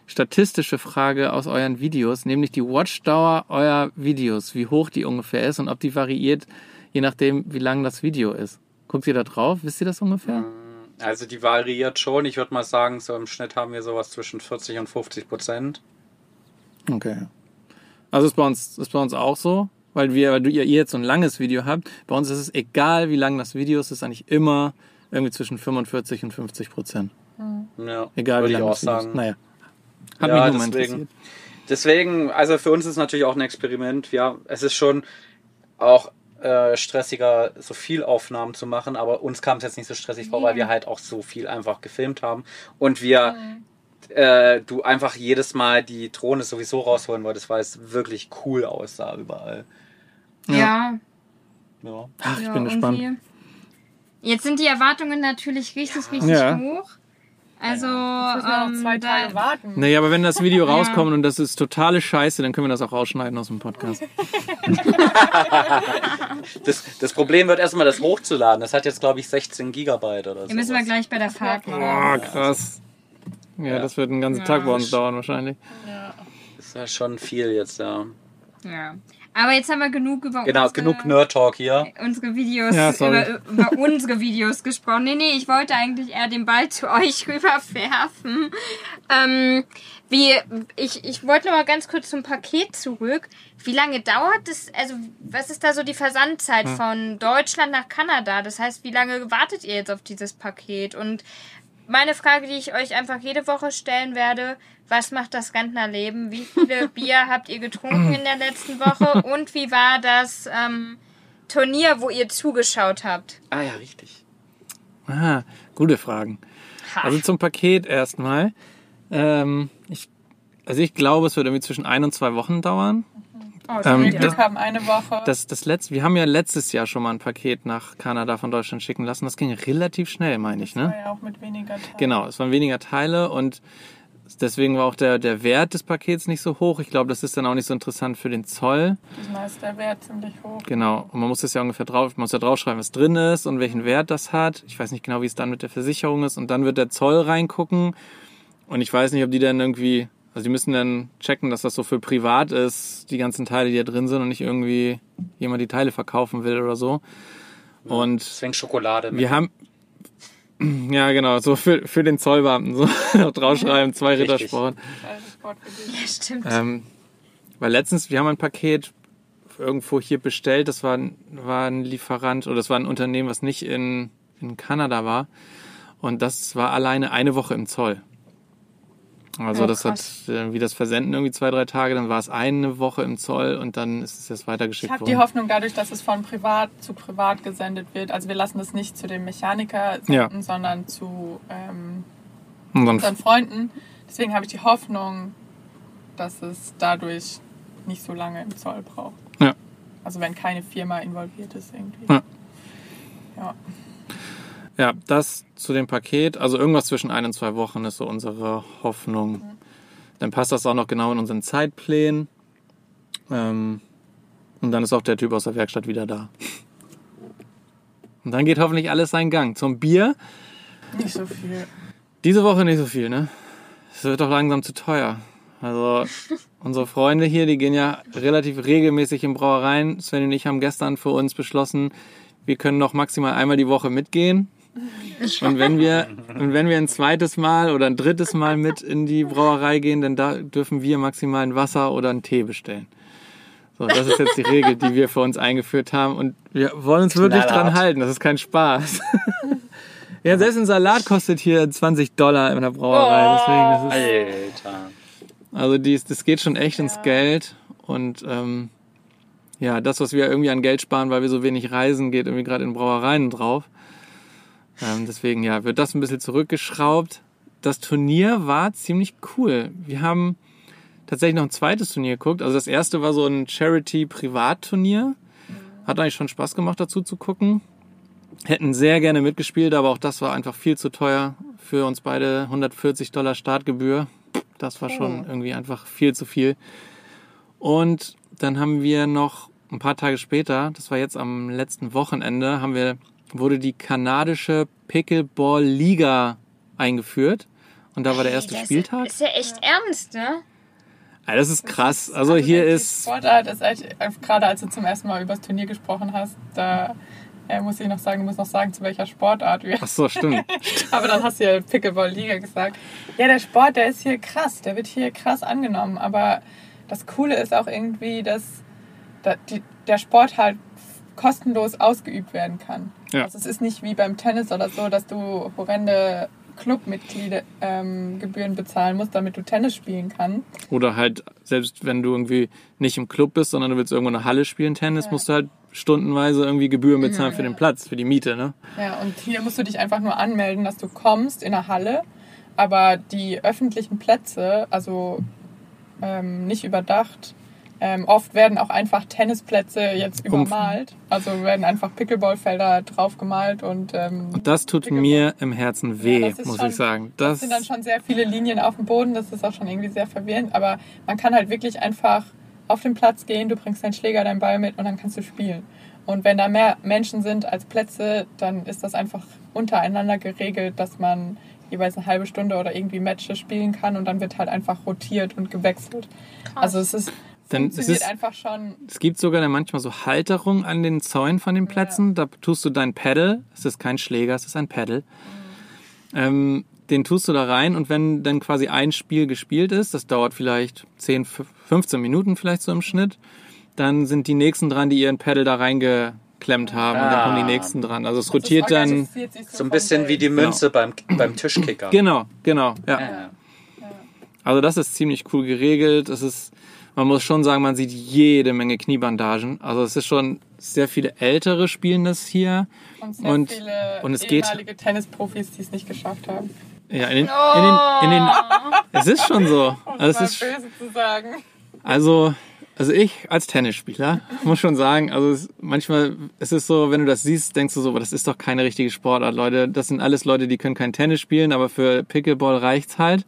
statistische Frage aus euren Videos, nämlich die Watchdauer eurer Videos, wie hoch die ungefähr ist und ob die variiert, je nachdem, wie lang das Video ist. Guckt ihr da drauf? Wisst ihr das ungefähr? Also die variiert schon. Ich würde mal sagen, so im Schnitt haben wir sowas zwischen 40 und 50 Prozent. Okay. Also ist bei uns, ist bei uns auch so, weil wir, weil du ihr, jetzt so ein langes Video habt. Bei uns ist es egal, wie lang das Video ist, es ist eigentlich immer irgendwie zwischen 45 und 50 Prozent. Ja, Egal, würde wie ich lang auch das Video ist. sagen. Naja. Hat Ja, mich nur mal deswegen. interessiert. Deswegen, also für uns ist es natürlich auch ein Experiment. Ja, es ist schon auch äh, stressiger, so viel Aufnahmen zu machen, aber uns kam es jetzt nicht so stressig vor, weil wir halt auch so viel einfach gefilmt haben und wir äh, du einfach jedes Mal die Drohne sowieso rausholen wolltest, weil es wirklich cool aussah überall. ja. Ja. Ach, ich ja, bin gespannt. Jetzt sind die Erwartungen natürlich richtig, richtig Ja. hoch. Also, wir noch zwei ähm, Tage da, warten. Naja, aber wenn das Video rauskommt und das ist totale Scheiße, dann können wir das auch rausschneiden aus dem Podcast. Das, das Problem wird erstmal das hochzuladen. Das hat jetzt, glaube ich, 16 Gigabyte oder so. hier müssen wir gleich bei der Fahrt machen. Boah, krass. Ja, Ja. das wird einen ganzen Ja. Tag bei uns dauern wahrscheinlich. Das ist ja schon viel jetzt, ja. Ja. Aber jetzt haben wir genug über Genau, unsere, genug Nerd Talk hier. unsere Videos, Ja, sorry. über, über unsere Videos gesprochen. Nee, nee, ich wollte eigentlich eher den Ball zu euch rüberwerfen. Ähm, wie, ich, ich wollte noch mal ganz kurz zum Paket zurück. Wie lange dauert das? Also, was ist da so die Versandzeit Hm. von Deutschland nach Kanada? Das heißt, wie lange wartet ihr jetzt auf dieses Paket? Und meine Frage, die ich euch einfach jede Woche stellen werde, was macht das Rentnerleben? Wie viele Bier habt ihr getrunken in der letzten Woche? Und wie war das ähm, Turnier, wo ihr zugeschaut habt? Ah ja, richtig. Ah, gute Fragen. Ha. Also zum Paket erstmal. Ähm, ich, also ich glaube, es wird irgendwie zwischen ein und zwei Wochen dauern. Oh, ähm, ja. Glück haben eine Woche. Das, das letzte, wir haben ja letztes Jahr schon mal ein Paket nach Kanada von Deutschland schicken lassen. Das ging relativ schnell, meine ich, war ne? ja auch mit weniger Tagen. Genau, es waren weniger Teile und deswegen war auch der, der Wert des Pakets nicht so hoch. Ich glaube, das ist dann auch nicht so interessant für den Zoll. Diesmal ist der Wert ziemlich hoch. Genau. Und man muss das ja ungefähr drauf, man muss ja draufschreiben, was drin ist und welchen Wert das hat. Ich weiß nicht genau, wie es dann mit der Versicherung ist. Und dann wird der Zoll reingucken. Und ich weiß nicht, ob die dann irgendwie, also die müssen dann checken, dass das so für privat ist, die ganzen Teile, die da drin sind und nicht irgendwie jemand die Teile verkaufen will oder so. Und Deswegen Schokolade. mit. wir haben, ja genau, so für, für den Zollbeamten so draufschreiben, zwei dich. Ja, stimmt. Ähm, weil letztens, wir haben ein Paket irgendwo hier bestellt, das war, ein- war ein Lieferant oder das war ein Unternehmen, was nicht in, in Kanada war. Und das war alleine eine Woche im Zoll. Also Oh, das krass. hat äh, wie das Versenden irgendwie zwei, drei Tage, dann war es eine Woche im Zoll und dann ist es jetzt Ich weitergeschickt habe die worden. Hoffnung dadurch, dass es von privat zu privat gesendet wird. Also wir lassen das nicht zu dem Mechaniker senden, sondern zu ähm, unseren Freunden. Deswegen habe ich die Hoffnung, dass es dadurch nicht so lange im Zoll braucht. Ja. Also wenn keine Firma involviert ist irgendwie. Ja. Ja. Ja, das zu dem Paket, also irgendwas zwischen ein und zwei Wochen ist so unsere Hoffnung. Dann passt das auch noch genau in unseren Zeitplänen. Ähm, und dann ist auch der Typ aus der Werkstatt wieder da. Und dann geht hoffentlich alles seinen Gang. Zum Bier, Nicht so viel. diese Woche nicht so viel, ne? Es wird doch langsam zu teuer. Also unsere Freunde hier, die gehen ja relativ regelmäßig in Brauereien. Sven und ich haben gestern für uns beschlossen, wir können noch maximal einmal die Woche mitgehen. Und wenn wir, und wenn wir ein zweites Mal oder ein drittes Mal mit in die Brauerei gehen, dann da dürfen wir maximal ein Wasser oder einen Tee bestellen. So, das ist jetzt die Regel, die wir für uns eingeführt haben und wir wollen uns wirklich Knallhart. dran halten. Das ist kein Spaß. ja, selbst ein Salat kostet hier 20 Dollar in der Brauerei. Deswegen, das ist, Alter. also dies, das geht schon echt ins Geld und ähm, ja, das, was wir irgendwie an Geld sparen, weil wir so wenig reisen, geht irgendwie gerade in Brauereien drauf. Ähm, deswegen ja, wird das ein bisschen zurückgeschraubt. Das Turnier war ziemlich cool. Wir haben tatsächlich noch ein zweites Turnier geguckt. Also das erste war so ein Charity-Privatturnier. Hat eigentlich schon Spaß gemacht, dazu zu gucken. Hätten sehr gerne mitgespielt, aber auch das war einfach viel zu teuer für uns beide. 140 Dollar Startgebühr. Das war schon irgendwie einfach viel zu viel. Und dann haben wir noch ein paar Tage später, das war jetzt am letzten Wochenende, haben wir, wurde die kanadische Pickleball Liga eingeführt. Und da war der erste Das Spieltag. Ist ja echt ernst, ne? Ja, das ist krass. Also hier die ist, Sportart ist echt, äh, gerade als du zum ersten Mal über das Turnier gesprochen hast, da äh, muss ich noch sagen, du musst noch sagen, zu welcher Sportart wir. ach so, stimmt. Aber dann hast du ja Pickleball-Liga gesagt. Ja, der Sport, der ist hier krass, der wird hier krass angenommen. Aber das Coole ist auch irgendwie, dass der Sport halt kostenlos ausgeübt werden kann. Ja. Also es ist nicht wie beim Tennis oder so, dass du horrende Clubmitglieder ähm, Gebühren bezahlen musst, damit du Tennis spielen kannst. Oder halt, selbst wenn du irgendwie nicht im Club bist, sondern du willst irgendwo in einer Halle spielen, Tennis, musst du halt stundenweise irgendwie Gebühren bezahlen für den Platz, für die Miete, ne? Ja, und hier musst du dich einfach nur anmelden, dass du kommst in der Halle. Aber die öffentlichen Plätze, also ähm, nicht überdacht, ähm, oft werden auch einfach Tennisplätze jetzt übermalt. Also werden einfach Pickleballfelder draufgemalt und ähm, Und das tut Pickleball. mir im Herzen weh, Ja, muss schon- ich sagen. Das Das, sind dann schon sehr viele Linien auf dem Boden, das ist auch schon irgendwie sehr verwirrend, aber man kann halt wirklich einfach auf den Platz gehen, du bringst deinen Schläger, deinen Ball mit und dann kannst du spielen. Und wenn da mehr Menschen sind als Plätze, dann ist das einfach untereinander geregelt, dass man jeweils eine halbe Stunde oder irgendwie Matches spielen kann und dann wird halt einfach rotiert und gewechselt. Also es ist Denn es funktioniert ist- einfach schon. es gibt sogar dann manchmal so Halterung an den Zäunen von den Plätzen. Da tust du dein Pedal, es ist kein Schläger, es ist ein Pedal. Ähm, den tust du da rein und wenn dann quasi ein Spiel gespielt ist, das dauert vielleicht 10, 15 Minuten vielleicht so im Schnitt, dann sind die nächsten dran, die ihren Pedal da reingeklemmt haben und dann kommen die Ah. nächsten dran. Also es das rotiert dann. organisiert sich So ein bisschen wie die selbst. Münze beim, beim Tischkicker. Genau, genau, ja. Ja. Also das ist ziemlich cool geregelt. Es ist, man muss schon sagen, man sieht jede Menge Kniebandagen. Also es ist schon sehr viele ältere spielen das hier. Und sehr Und- viele und es geht- ehemalige Tennisprofis, die es nicht geschafft haben. Ja, in den, in den, in den, es ist schon so. Um Also es es ist, böse zu sagen. also, also ich als Tennisspieler muss schon sagen, also es, manchmal ist es so, wenn du das siehst, denkst du so, aber das ist doch keine richtige Sportart, Leute. Das sind alles Leute, die können kein Tennis spielen, aber für Pickleball reicht's halt.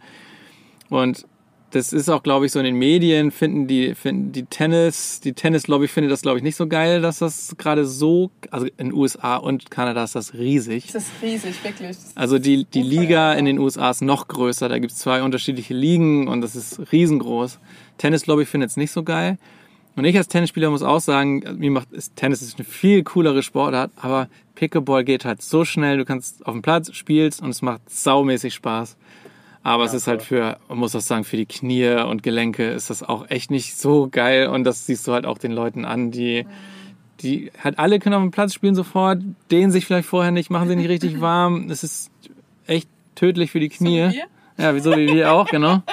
Und das ist auch, glaube ich, so in den Medien finden die, finden die Tennis, die Tennislobby findet das, glaube ich, nicht so geil, dass das gerade so, also in USA und Kanada ist das riesig. Das ist riesig, wirklich. Also die, die Liga in den USA ist noch größer. Da gibt es zwei unterschiedliche Ligen und das ist riesengroß. Tennislobby findet es nicht so geil. Und ich als Tennisspieler muss auch sagen, mir macht Tennis ist eine viel coolere Sportart, aber Pickleball geht halt so schnell. Du kannst auf dem Platz spielst und es macht saumäßig Spaß. Aber es ist halt für, man muss auch sagen, für die Knie und Gelenke ist das auch echt nicht so geil. Und das siehst du halt auch den Leuten an, die, die halt alle können auf dem Platz spielen sofort, dehnen sich vielleicht vorher nicht, machen sie nicht richtig warm. Es ist echt tödlich für die Knie. wie wir? ja, wieso wie wir auch, genau.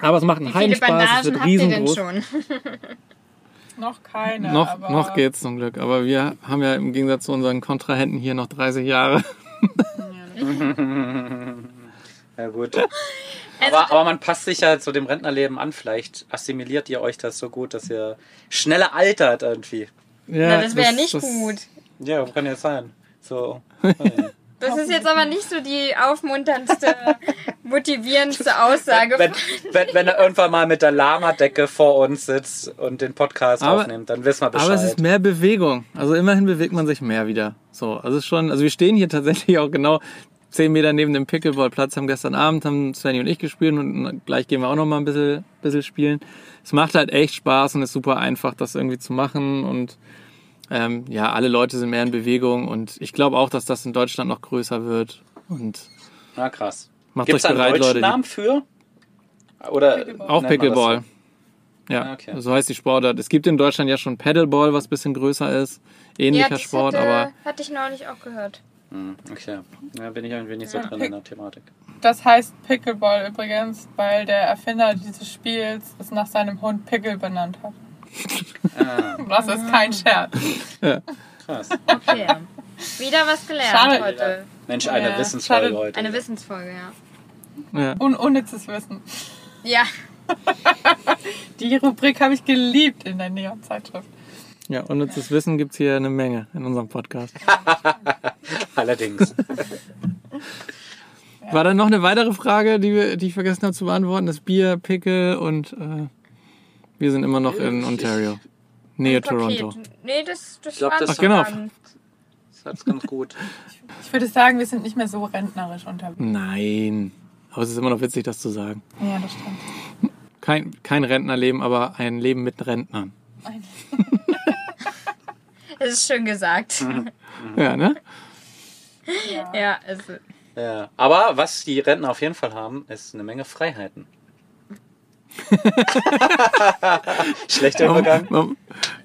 Aber es macht einen Wie viele Heidenspaß, es Bandagen wird habt ihr denn riesengroß. schon? Noch keine. Noch, aber noch geht's zum Glück. Aber wir haben ja im Gegensatz zu unseren Kontrahenten hier noch 30 Jahre. Ja, gut. Aber, aber man passt sich ja zu dem Rentnerleben an. Vielleicht assimiliert ihr euch das so gut, dass ihr schneller altert irgendwie. Ja, Na, das wäre nicht gut. Ja, kann ja sein. So. Das ist jetzt aber nicht so die aufmunterndste, motivierendste Aussage. Wenn, wenn, wenn er irgendwann mal mit der Lama-Decke vor uns sitzt und den Podcast Aber- aufnimmt, dann wissen wir Bescheid. Aber es ist mehr Bewegung. Also immerhin bewegt man sich mehr wieder. So, also es ist schon, also wir stehen hier tatsächlich auch genau zehn Meter neben dem Pickleballplatz, haben gestern Abend, haben Svenny und ich gespielt und gleich gehen wir auch noch mal ein bisschen, bisschen spielen. Es macht halt echt Spaß und ist super einfach, das irgendwie zu machen und ähm, ja, alle Leute sind mehr in Bewegung und ich glaube auch, dass das in Deutschland noch größer wird und Na krass. macht Gibt es euch einen bereit, deutschen Leute. Namen für? Oder Pickleball. Auch Pickleball. so? Ja, Ah, okay. so heißt die Sportart. Es gibt in Deutschland ja schon Paddleball, was ein bisschen größer ist. Ähnlicher das Sport, hatte, aber Hatte ich neulich auch gehört. Hm, okay. Da bin ich irgendwie nicht so Ja, drin Pick- in der Thematik. Das heißt Pickleball übrigens, weil der Erfinder dieses Spiels es nach seinem Hund Pickle benannt hat. Ah, Das ist kein Scherz. krass. Okay. Wieder was gelernt Schade. heute. Mensch, eine Ja, Wissensfolge schade. heute. Eine Wissensfolge, ja. ja. Un unnützes Wissen. Ja, Die Rubrik habe ich geliebt in der Neon-Zeitschrift. Ja, unnützes Wissen gibt's hier eine Menge in unserem Podcast. Allerdings. War da noch eine weitere Frage, die, wir- die ich vergessen habe zu beantworten? Das Bier, Pickel und äh, wir sind immer noch in Ontario. Nähe ein. Toronto. Nee, das, das Ich glaub, war das- Ach, genau. Das hat's ganz gut. Ich würde sagen, wir sind nicht mehr so rentnerisch unterwegs. Nein. Aber es ist immer noch witzig, das zu sagen. Ja, das stimmt. Kein, kein Rentnerleben, aber ein Leben mit Rentnern. Das ist schön gesagt. Ja, ne? Ja, also, Ja. Aber was die Rentner auf jeden Fall haben, ist eine Menge Freiheiten. Schlechter Übergang. Man, man,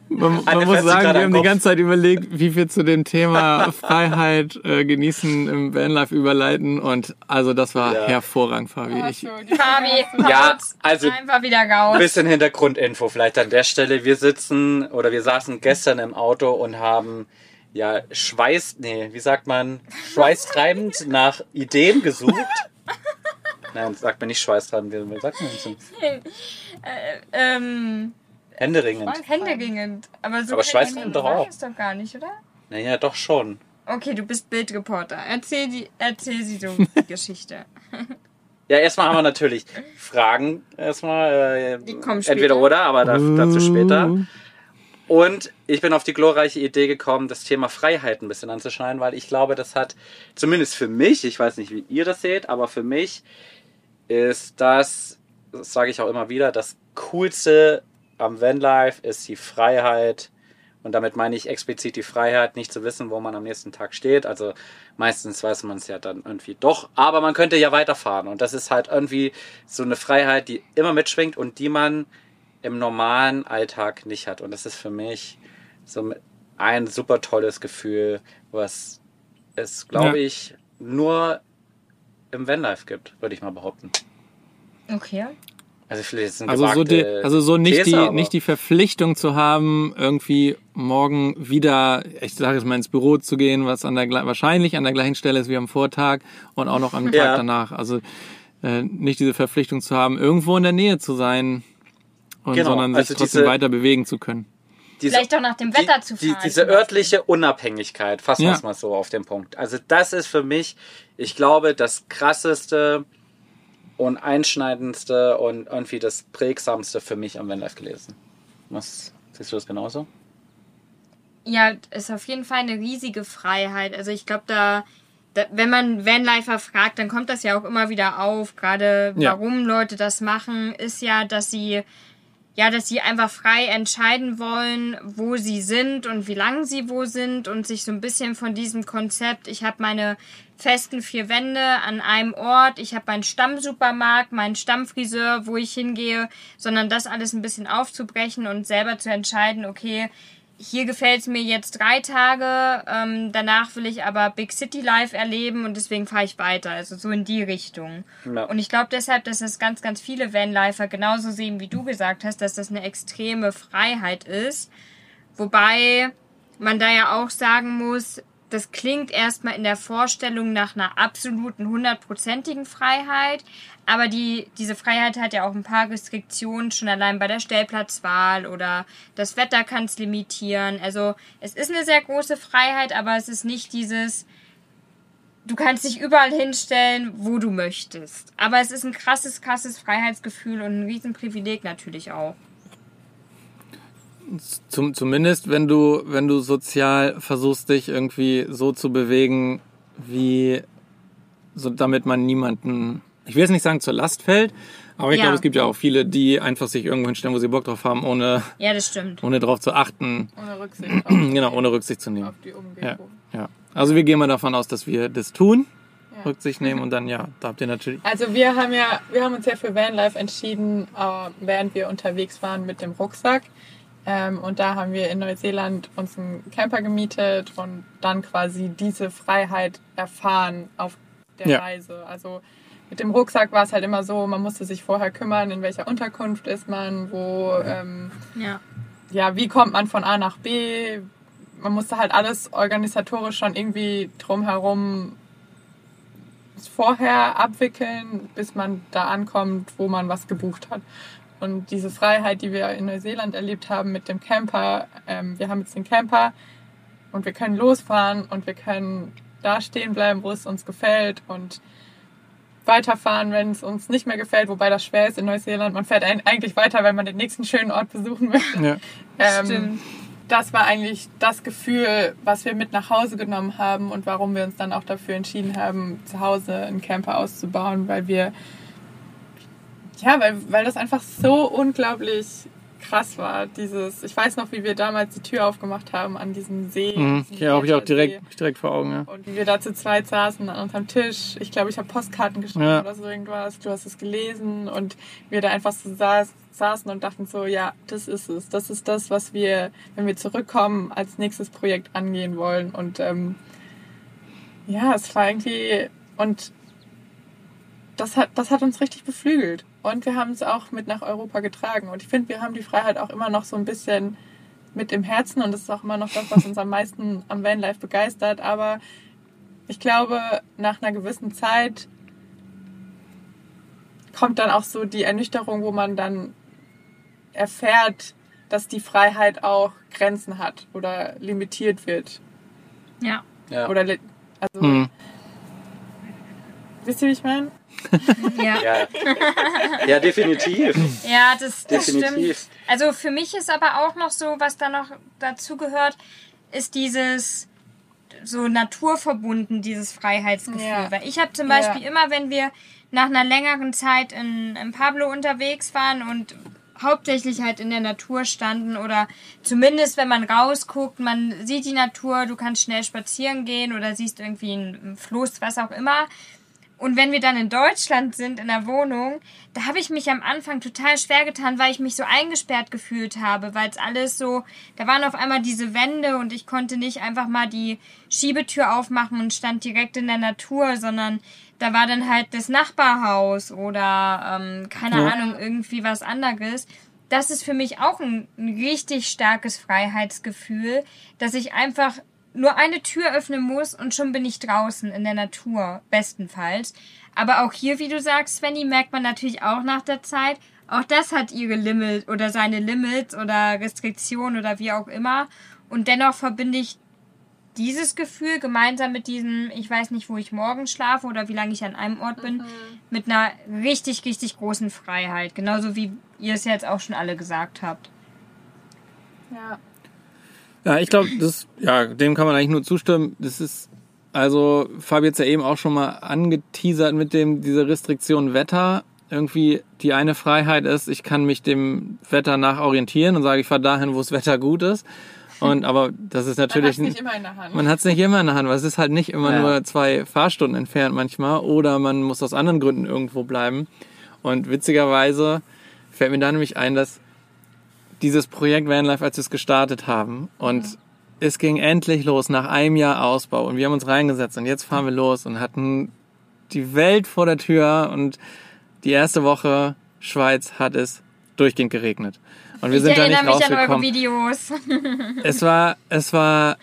man Anne muss sagen, wir haben die ganze Zeit überlegt, wie wir zu dem Thema Freiheit äh, genießen im Vanlife überleiten. Und also das war Ja. hervorragend, Fabi. Ich, so, die Fabi, Ja, also- einfach wieder raus. Bisschen Hintergrundinfo vielleicht an der Stelle. Wir sitzen oder wir saßen gestern im Auto und haben ja Schweiß, nee, wie sagt man, schweißtreibend nach Ideen gesucht. Nein, sagt man nicht schweißtreibend, wie sagt man das? Ähm, Händeringend. händeringend. Aber so Aber kein Schweiß Händering doch auch. doch gar nicht, oder? Naja, doch schon. Okay, du bist Bildreporter. Erzähl, die, erzähl sie so die Geschichte. Ja, erstmal haben wir natürlich Fragen. Erstmal, äh, Die kommen später. entweder oder, aber da, dazu später. Uh, Und ich bin auf die glorreiche Idee gekommen, das Thema Freiheit ein bisschen anzuschneiden, weil ich glaube, das hat, zumindest für mich, ich weiß nicht, wie ihr das seht, aber für mich ist das, das sage ich auch immer wieder, das Coolste am Vanlife ist die Freiheit. Und damit meine ich explizit die Freiheit, nicht zu wissen, wo man am nächsten Tag steht. Also meistens weiß man es ja dann irgendwie doch, aber man könnte ja weiterfahren. Und das ist halt irgendwie so eine Freiheit, die immer mitschwingt und die man im normalen Alltag nicht hat. Und das ist für mich so ein super tolles Gefühl, was es, glaube Ja. ich, nur im Vanlife gibt, würde ich mal behaupten. Okay. Also vielleicht ist es eine also so, die, also so nicht, These, die, aber- nicht die Verpflichtung zu haben, irgendwie morgen wieder, ich sage es mal, ins Büro zu gehen, was an der wahrscheinlich an der gleichen Stelle ist wie am Vortag und auch noch am Tag Ja. danach. Also äh, nicht diese Verpflichtung zu haben, irgendwo in der Nähe zu sein, und, Genau, sondern sich also trotzdem diese- weiter bewegen zu können. diese- Vielleicht auch nach dem Wetter zu die, fahren. diese zum Beispiel. örtliche Unabhängigkeit, fassen wir Ja. es mal so auf den Punkt. Also das ist für mich, ich glaube, das krasseste und einschneidendste und irgendwie das prägsamste für mich am Vanlife gelesen. Was siehst du das genauso? Ja, ist auf jeden Fall eine riesige Freiheit. Also ich glaube, da, da, wenn man Vanlifer fragt, dann kommt das ja auch immer wieder auf. Gerade Ja. warum Leute das machen, ist ja, dass sie ja, dass sie einfach frei entscheiden wollen, wo sie sind und wie lange sie wo sind und sich so ein bisschen von diesem Konzept, ich habe meine festen vier Wände an einem Ort, ich habe meinen Stammsupermarkt, meinen Stammfriseur, wo ich hingehe, sondern das alles ein bisschen aufzubrechen und selber zu entscheiden, okay, hier gefällt es mir jetzt drei Tage, ähm, danach will ich aber Big City Life erleben und deswegen fahre ich weiter. Also so in die Richtung. Ja. Und ich glaube deshalb, dass das ganz, ganz viele Vanlifer genauso sehen, wie du gesagt hast, dass das eine extreme Freiheit ist. Wobei man da ja auch sagen muss, das klingt erstmal in der Vorstellung nach einer absoluten hundertprozentigen Freiheit, aber die, diese Freiheit hat ja auch ein paar Restriktionen, schon allein bei der Stellplatzwahl oder das Wetter kann es limitieren. Also es ist eine sehr große Freiheit, aber es ist nicht dieses, du kannst dich überall hinstellen, wo du möchtest. Aber es ist ein krasses, krasses Freiheitsgefühl und ein Riesenprivileg natürlich auch. Zum, zumindest, wenn du, wenn du sozial versuchst, dich irgendwie so zu bewegen, wie, so, damit man niemanden, ich will jetzt nicht sagen zur Last fällt, aber ich Ja. glaube, es gibt ja auch viele, die einfach sich irgendwo hinstellen, wo sie Bock drauf haben, ohne, Ja, das stimmt. ohne drauf zu achten, Ohne Rücksicht genau, ohne Rücksicht zu nehmen. auf die Ja, Umgebung. ja. Also wir gehen mal davon aus, dass wir das tun. Rücksicht nehmen und dann, ja, da habt ihr natürlich. Also wir haben ja, wir haben uns ja für Vanlife entschieden, äh, während wir unterwegs waren mit dem Rucksack. Ähm, und da haben wir in Neuseeland uns einen Camper gemietet und dann quasi diese Freiheit erfahren auf der Ja. Reise. Also mit dem Rucksack war es halt immer so, man musste sich vorher kümmern, in welcher Unterkunft ist man, wo, ähm, Ja. ja, wie kommt man von A nach B. Man musste halt alles organisatorisch schon irgendwie drumherum vorher abwickeln, bis man da ankommt, wo man was gebucht hat. Und diese Freiheit, die wir in Neuseeland erlebt haben mit dem Camper, ähm, wir haben jetzt den Camper und wir können losfahren und wir können da stehen bleiben, wo es uns gefällt und weiterfahren, wenn es uns nicht mehr gefällt, wobei das schwer ist in Neuseeland. Man fährt eigentlich weiter, wenn man den nächsten schönen Ort besuchen möchte. Ja. Ähm, Stimmt. das war eigentlich das Gefühl, was wir mit nach Hause genommen haben und warum wir uns dann auch dafür entschieden haben, zu Hause einen Camper auszubauen, weil wir, ja, weil, weil das einfach so unglaublich krass war. Dieses, ich weiß noch, wie wir damals die Tür aufgemacht haben an diesem See. Mhm. Ja, habe ich auch direkt, direkt vor Augen, ja. Und wie wir da zu zweit saßen an unserem Tisch. Ich glaube, ich habe Postkarten geschrieben Ja. oder so irgendwas. Du hast es gelesen und wir da einfach so saß, saßen und dachten so, ja, das ist es. Das ist das, was wir, wenn wir zurückkommen, als nächstes Projekt angehen wollen. Und ähm, ja, es war irgendwie und das hat, das hat uns richtig beflügelt. Und wir haben es auch mit nach Europa getragen. Und ich finde, wir haben die Freiheit auch immer noch so ein bisschen mit im Herzen. Und das ist auch immer noch das, was uns am meisten am Vanlife begeistert. Aber ich glaube, nach einer gewissen Zeit kommt dann auch so die Ernüchterung, wo man dann erfährt, dass die Freiheit auch Grenzen hat oder limitiert wird. Ja. Ja. Oder also, Mhm. wisst ihr, wie ich meine? Ja. Ja. ja, definitiv. Ja, das, das stimmt. Also für mich ist aber auch noch so, was da noch dazu gehört, ist dieses so naturverbunden, dieses Freiheitsgefühl. Ja. Weil ich habe zum Ja. Beispiel immer, wenn wir nach einer längeren Zeit in, in Pablo unterwegs waren und hauptsächlich halt in der Natur standen oder zumindest wenn man rausguckt, man sieht die Natur, du kannst schnell spazieren gehen oder siehst irgendwie einen, einen Fluss, was auch immer. Und wenn wir dann in Deutschland sind, in der Wohnung, da habe ich mich am Anfang total schwer getan, weil ich mich so eingesperrt gefühlt habe, weil es alles so, da waren auf einmal diese Wände und ich konnte nicht einfach mal die Schiebetür aufmachen und stand direkt in der Natur, sondern da war dann halt das Nachbarhaus oder ähm, keine Ja. Ahnung, irgendwie was anderes. Das ist für mich auch ein, ein richtig starkes Freiheitsgefühl, dass ich einfach nur eine Tür öffnen muss und schon bin ich draußen in der Natur, bestenfalls. Aber auch hier, wie du sagst, Svenny, merkt man natürlich auch nach der Zeit, auch das hat ihre Limit oder seine Limits oder Restriktionen oder wie auch immer. Und dennoch verbinde ich dieses Gefühl gemeinsam mit diesem, ich weiß nicht, wo ich morgen schlafe oder wie lange ich an einem Ort bin, mit einer richtig, richtig großen Freiheit. Genauso wie ihr es jetzt auch schon alle gesagt habt. Ja. Ja, ich glaube, das, ja, dem kann man eigentlich nur zustimmen. Das ist, also, Fabi hat's ja eben auch schon mal angeteasert mit dem, dieser Restriktion Wetter. Irgendwie die eine Freiheit ist, ich kann mich dem Wetter nach orientieren und sage, ich fahre dahin, wo das Wetter gut ist. Und, aber das ist Man hat natürlich, nicht immer in der Hand. man hat's nicht immer in der Hand, weil es ist halt nicht immer Ja. nur zwei Fahrstunden entfernt manchmal oder man muss aus anderen Gründen irgendwo bleiben. Und witzigerweise fällt mir da nämlich ein, dass dieses Projekt Vanlife, als wir es gestartet haben und es ging endlich los nach einem Jahr Ausbau und wir haben uns reingesetzt und jetzt fahren wir los und hatten die Welt vor der Tür und die erste Woche Schweiz hat es durchgehend geregnet. Und wir ich sind da erinnere nicht mich an eure rausgekommen. Videos. Es war, es war,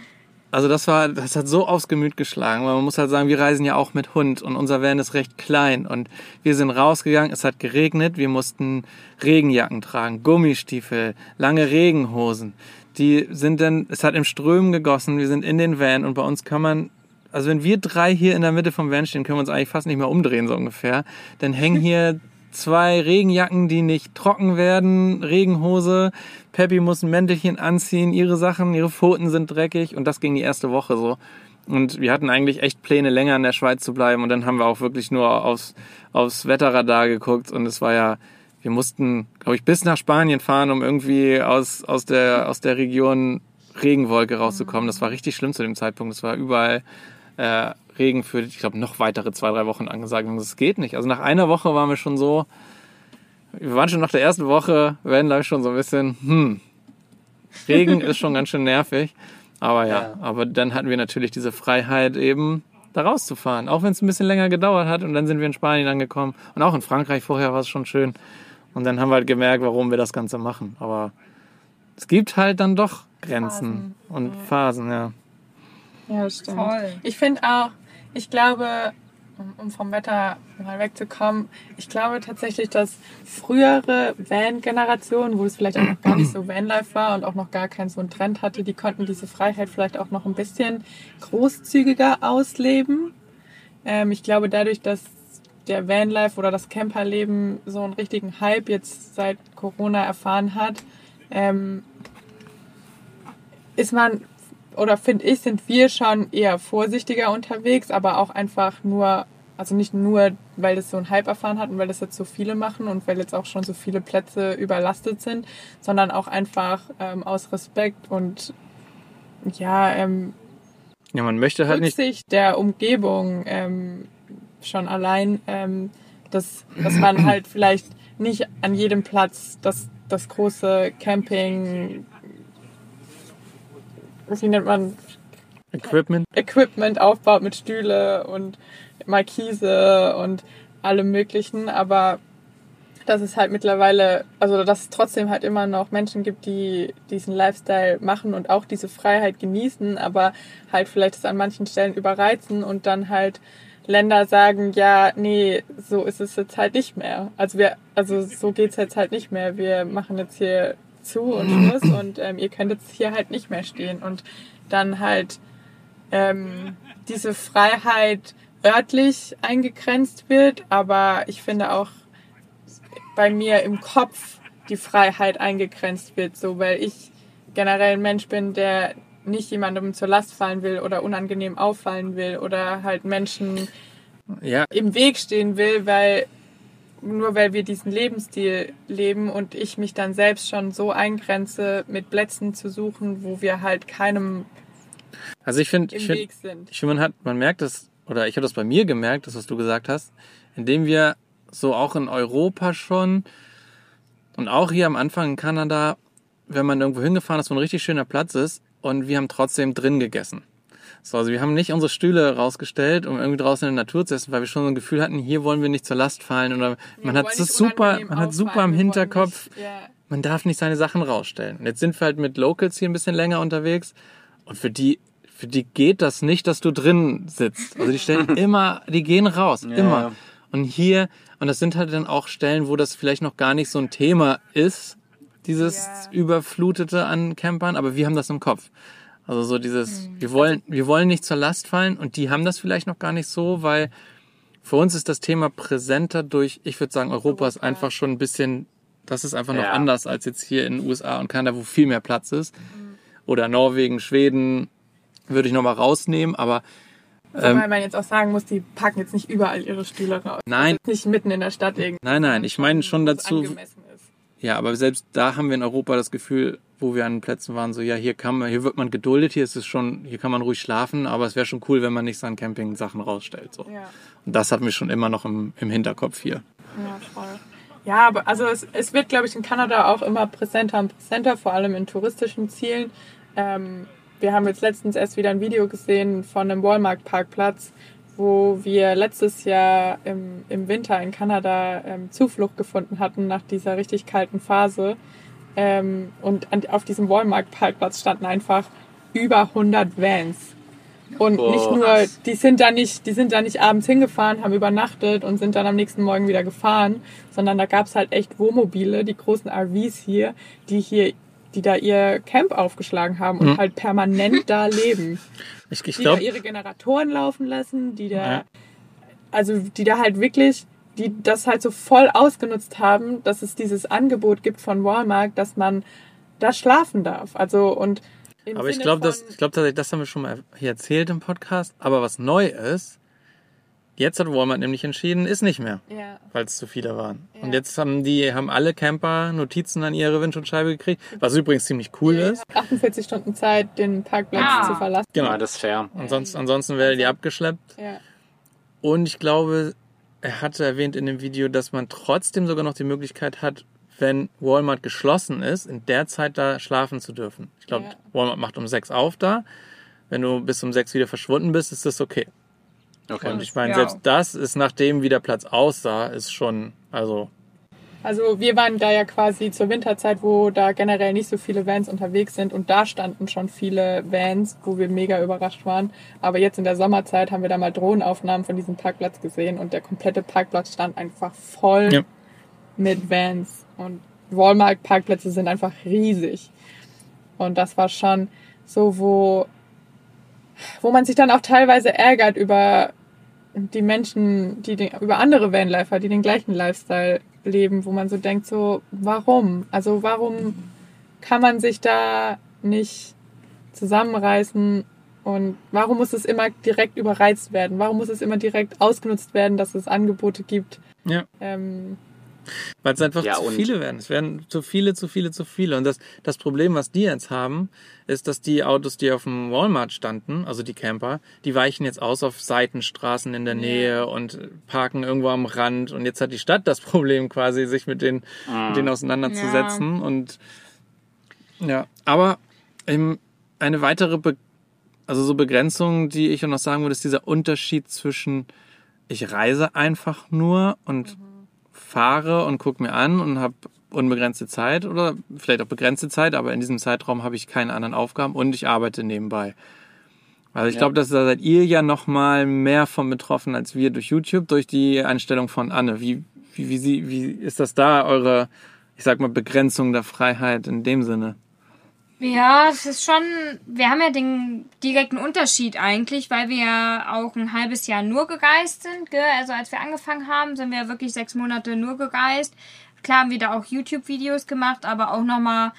also das war, das hat so aufs Gemüt geschlagen, weil man muss halt sagen, wir reisen ja auch mit Hund und unser Van ist recht klein und wir sind rausgegangen, es hat geregnet, wir mussten Regenjacken tragen, Gummistiefel, lange Regenhosen. Die sind dann, es hat im Strömen gegossen, wir sind in den Van und bei uns kann man, also wenn wir drei hier in der Mitte vom Van stehen, können wir uns eigentlich fast nicht mehr umdrehen, so ungefähr. Dann hängen hier zwei Regenjacken, die nicht trocken werden, Regenhose. Peppy muss ein Mäntelchen anziehen, ihre Sachen, ihre Pfoten sind dreckig und das ging die erste Woche so. Und wir hatten eigentlich echt Pläne, länger in der Schweiz zu bleiben und dann haben wir auch wirklich nur aufs, aufs Wetterradar geguckt und es war ja, wir mussten, glaube ich, bis nach Spanien fahren, um irgendwie aus, aus, der, aus der Region Regenwolke rauszukommen. Das war richtig schlimm zu dem Zeitpunkt. Es war überall äh, Regen für, ich glaube, noch weitere zwei, drei Wochen angesagt. Und das geht nicht. Also nach einer Woche waren wir schon so, wir waren schon nach der ersten Woche, werden gleich schon so ein bisschen, hm, Regen ist schon ganz schön nervig. Aber ja, Ja. aber dann hatten wir natürlich diese Freiheit eben da rauszufahren. Auch wenn es ein bisschen länger gedauert hat. Und dann sind wir in Spanien angekommen. Und auch in Frankreich vorher war es schon schön. Und dann haben wir halt gemerkt, warum wir das Ganze machen. Aber es gibt halt dann doch Grenzen und Phasen, ja. Ja, das stimmt. Voll. Ich finde auch, ich glaube, um, vom Wetter mal wegzukommen, ich glaube tatsächlich, dass frühere Van-Generationen, wo es vielleicht auch noch gar nicht so Vanlife war und auch noch gar keinen so einen Trend hatte, die konnten diese Freiheit vielleicht auch noch ein bisschen großzügiger ausleben. Ähm, ich glaube, dadurch, dass der Vanlife oder das Camperleben so einen richtigen Hype jetzt seit Corona erfahren hat, ähm, ist man oder finde ich, sind wir schon eher vorsichtiger unterwegs, aber auch einfach nur, also nicht nur, weil das so einen Hype erfahren hat und weil das jetzt so viele machen und weil jetzt auch schon so viele Plätze überlastet sind, sondern auch einfach ähm, aus Respekt und ja, ähm, Ja, man möchte halt nicht. Rücksicht der Umgebung ähm, schon allein, ähm, dass, dass man halt vielleicht nicht an jedem Platz das, das große Camping, wie nennt man, Equipment. Equipment aufbaut mit Stühle und Markise und allem möglichen, aber dass es halt mittlerweile, also dass es trotzdem halt immer noch Menschen gibt, die diesen Lifestyle machen und auch diese Freiheit genießen, aber halt vielleicht es an manchen Stellen überreizen und dann halt Länder sagen, ja, nee, so ist es jetzt halt nicht mehr. Also wir, also so geht's jetzt halt nicht mehr. Wir machen jetzt hier zu und Schluss und ähm, ihr könnt jetzt hier halt nicht mehr stehen. Und dann halt ähm, diese Freiheit örtlich eingegrenzt wird, aber ich finde auch bei mir im Kopf die Freiheit eingegrenzt wird, so weil ich generell ein Mensch bin, der nicht jemandem zur Last fallen will oder unangenehm auffallen will oder halt Menschen Ja, im Weg stehen will, weil nur weil wir diesen Lebensstil leben und ich mich dann selbst schon so eingrenze, mit Plätzen zu suchen, wo wir halt keinem also ich finde, im ich finde, Weg sind. ich finde, man hat, man merkt das, oder ich habe das bei mir gemerkt, das, was du gesagt hast, indem wir so auch in Europa schon und auch hier am Anfang in Kanada, wenn man irgendwo hingefahren ist, wo ein richtig schöner Platz ist und wir haben trotzdem drin gegessen. So, also wir haben nicht unsere Stühle rausgestellt, um irgendwie draußen in der Natur zu essen, weil wir schon so ein Gefühl hatten, hier wollen wir nicht zur Last fallen oder man hat es super, man hat super im Hinterkopf, Ja. man darf nicht seine Sachen rausstellen. Und jetzt sind wir halt mit Locals hier ein bisschen länger unterwegs und für die, für die geht das nicht, dass du drin sitzt. Also die stellen immer, die gehen raus, Ja, immer. ja. Und hier, und das sind halt dann auch Stellen, wo das vielleicht noch gar nicht so ein Thema ist, dieses Ja. überflutete an Campern, aber wir haben das im Kopf. Also so dieses, wir wollen, wir wollen nicht zur Last fallen und die haben das vielleicht noch gar nicht so, weil für uns ist das Thema präsenter durch, ich würde sagen, Europa ist einfach schon ein bisschen, das ist einfach noch Ja. anders als jetzt hier in den USA und Kanada, wo viel mehr Platz ist. Oder Norwegen, Schweden, würde ich nochmal rausnehmen, aber ähm, Wobei man jetzt auch sagen muss, die packen jetzt nicht überall ihre Stühle raus. nein, Jetzt nicht mitten in der Stadt irgendwie. nein, nein, ich meine schon dazu, angemessen ist. Ja, aber selbst da haben wir in Europa das Gefühl, wo wir an Plätzen waren, so ja, hier kann man, hier wird man geduldet, hier ist es schon, hier kann man ruhig schlafen, aber es wäre schon cool, wenn man nicht seine Camping-Sachen rausstellt. So. Ja. Und das hatten wir schon immer noch im, im Hinterkopf hier. Ja, voll. Ja, aber also es, es wird, glaube ich, in Kanada auch immer präsenter und präsenter, vor allem in touristischen Zielen. Ähm, wir haben jetzt letztens erst wieder ein Video gesehen von einem Walmart-Parkplatz, wo wir letztes Jahr im, im Winter in Kanada ähm, Zuflucht gefunden hatten nach dieser richtig kalten Phase. Ähm, und an, auf diesem Walmart-Parkplatz standen einfach über 100 Vans. Und Boah. nicht nur, die sind da nicht, die sind da nicht abends hingefahren, haben übernachtet und sind dann am nächsten Morgen wieder gefahren, sondern da gab's halt echt Wohnmobile, die großen RVs hier, die hier, die da ihr Camp aufgeschlagen haben und Mhm. halt permanent da leben. Ich, ich Die da glaube, ihre Generatoren laufen lassen, die da, Ja. also die da halt wirklich, die das halt so voll ausgenutzt haben, dass es dieses Angebot gibt von Walmart, dass man da schlafen darf. Also und im aber ich glaube, das, ich glaube tatsächlich, das haben wir schon mal hier erzählt im Podcast. Aber was neu ist, jetzt hat Walmart nämlich entschieden, ist nicht mehr, Ja. weil es zu viele waren. Ja. Und jetzt haben die, haben alle Camper Notizen an ihre Windschutzscheibe gekriegt, was übrigens ziemlich cool ist. 48 Stunden Zeit, den Parkplatz Ja. zu verlassen. Genau. Ja, das ist fair. Ansonsten, ansonsten wäre die abgeschleppt. Ja. Und ich glaube, er hatte erwähnt in dem Video, dass man trotzdem sogar noch die Möglichkeit hat, wenn Walmart geschlossen ist, in der Zeit da schlafen zu dürfen. Ich glaube, Ja. Walmart macht um sechs auf da. Wenn du bis um sechs wieder verschwunden bist, ist das okay. Okay. Und ich meine, Ja. selbst das ist, nachdem wie der Platz aussah, ist schon, also, Also wir waren da ja quasi zur Winterzeit, wo da generell nicht so viele Vans unterwegs sind und da standen schon viele Vans, wo wir mega überrascht waren. Aber jetzt in der Sommerzeit haben wir da mal Drohnenaufnahmen von diesem Parkplatz gesehen und der komplette Parkplatz stand einfach voll Ja. mit Vans. Und Walmart-Parkplätze sind einfach riesig. Und das war schon so, wo, wo man sich dann auch teilweise ärgert über die Menschen, die den, über andere Vanlifer, die den gleichen Lifestyle leben, wo man so denkt, so, warum? Also warum kann man sich da nicht zusammenreißen und warum muss es immer direkt überreizt werden? Warum muss es immer direkt ausgenutzt werden, dass es Angebote gibt? ja. Ähm, Weil es einfach Ja, zu viele werden. Es werden zu viele, zu viele, zu viele. Und das, das Problem, was die jetzt haben, ist, dass die Autos, die auf dem Walmart standen, also die Camper, die weichen jetzt aus auf Seitenstraßen in der Nähe und parken irgendwo am Rand. Und jetzt hat die Stadt das Problem quasi, sich mit denen, mit denen auseinanderzusetzen. Und ja, aber ähm, eine weitere, Be also so Begrenzung, die ich auch noch sagen würde, ist dieser Unterschied zwischen ich reise einfach nur und fahre und gucke mir an und habe unbegrenzte Zeit oder vielleicht auch begrenzte Zeit, aber in diesem Zeitraum habe ich keine anderen Aufgaben und ich arbeite nebenbei. Also ich Ja. glaube, dass da seid ihr ja noch mal mehr von betroffen als wir durch YouTube, durch die Einstellung von Anne. Wie, wie, wie, sie, wie ist das da eure, ich sag mal, Begrenzung der Freiheit in dem Sinne? Ja, es ist schon, wir haben ja den direkten Unterschied eigentlich, weil wir ja auch ein halbes Jahr nur gereist sind. Gell? Also als wir angefangen haben, sind wir ja wirklich sechs Monate nur gereist. Klar haben wir da auch YouTube-Videos gemacht, aber auch nochmal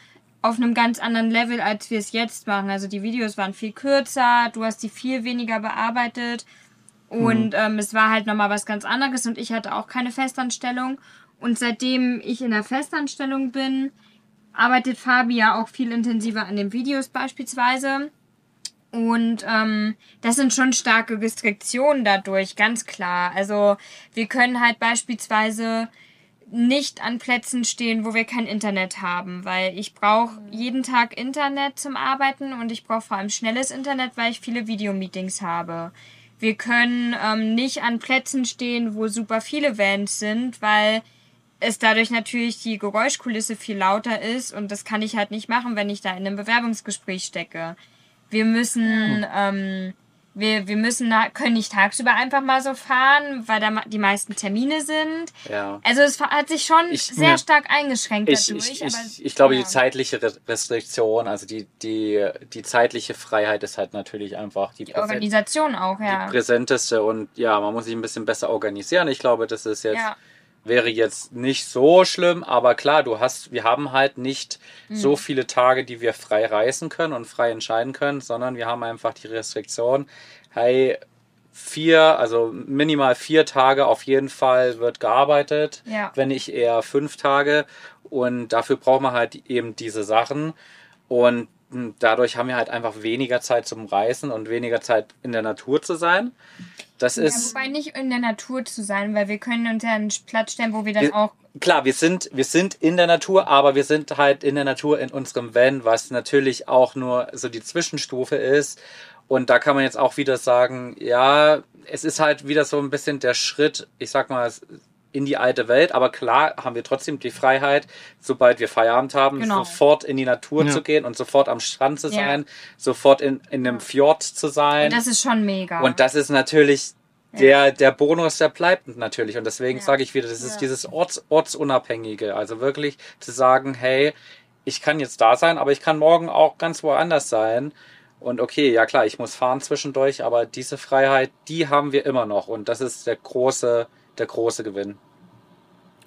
auf einem ganz anderen Level, als wir es jetzt machen. Also die Videos waren viel kürzer, du hast die viel weniger bearbeitet und ähm, es war halt nochmal was ganz anderes und ich hatte auch keine Festanstellung. Und seitdem ich in der Festanstellung bin, arbeitet Fabi ja auch viel intensiver an den Videos beispielsweise. Und ähm, das sind schon starke Restriktionen dadurch, ganz klar. Also wir können halt beispielsweise nicht an Plätzen stehen, wo wir kein Internet haben, weil ich brauche jeden Tag Internet zum Arbeiten und ich brauche vor allem schnelles Internet, weil ich viele Videomeetings habe. Wir können ähm, nicht an Plätzen stehen, wo super viele Vans sind, weil es dadurch natürlich die Geräuschkulisse viel lauter ist und das kann ich halt nicht machen, wenn ich da in einem Bewerbungsgespräch stecke. Wir müssen, ähm, wir, wir müssen, können nicht tagsüber einfach mal so fahren, weil da die meisten Termine sind. Ja. Also es hat sich schon Ich- sehr ja. stark eingeschränkt Ich, dadurch. ich, aber, ich, ich glaube, ja. die zeitliche Re- Restriktion, also die, die, die zeitliche Freiheit ist halt natürlich einfach die, Die präsent, Organisation auch, ja. die präsenteste und ja, man muss sich ein bisschen besser organisieren. Ich glaube, das ist jetzt, Ja. Wäre jetzt nicht so schlimm, aber klar, du hast, wir haben halt nicht Mhm. so viele Tage, die wir frei reisen können und frei entscheiden können, sondern wir haben einfach die Restriktion, hey, vier, also minimal vier Tage auf jeden Fall wird gearbeitet, Ja. wenn nicht eher fünf Tage. Und dafür braucht man halt eben diese Sachen. Und dadurch haben wir halt einfach weniger Zeit zum Reisen und weniger Zeit in der Natur zu sein. Das Ja, ist wobei nicht in der Natur zu sein, weil wir können uns ja einen Platz stellen, wo wir dann Wir- auch klar, wir sind, wir sind in der Natur, aber wir sind halt in der Natur in unserem Van, was natürlich auch nur so die Zwischenstufe ist. Und da kann man jetzt auch wieder sagen, ja, es ist halt wieder so ein bisschen der Schritt, ich sag mal, in die alte Welt. Aber klar haben wir trotzdem die Freiheit, sobald wir Feierabend haben, Genau. sofort in die Natur Ja. zu gehen und sofort am Strand zu Ja. sein, sofort in, in einem Fjord zu sein. das ist schon mega. Und das ist natürlich der, der Bonus, der bleibt natürlich. Und deswegen Ja. sage ich wieder, das ist Ja. dieses Orts, Ortsunabhängige. Also wirklich zu sagen, hey, ich kann jetzt da sein, aber ich kann morgen auch ganz woanders sein. Und okay, ja klar, ich muss fahren zwischendurch, aber diese Freiheit, die haben wir immer noch. Und das ist der große, der große Gewinn.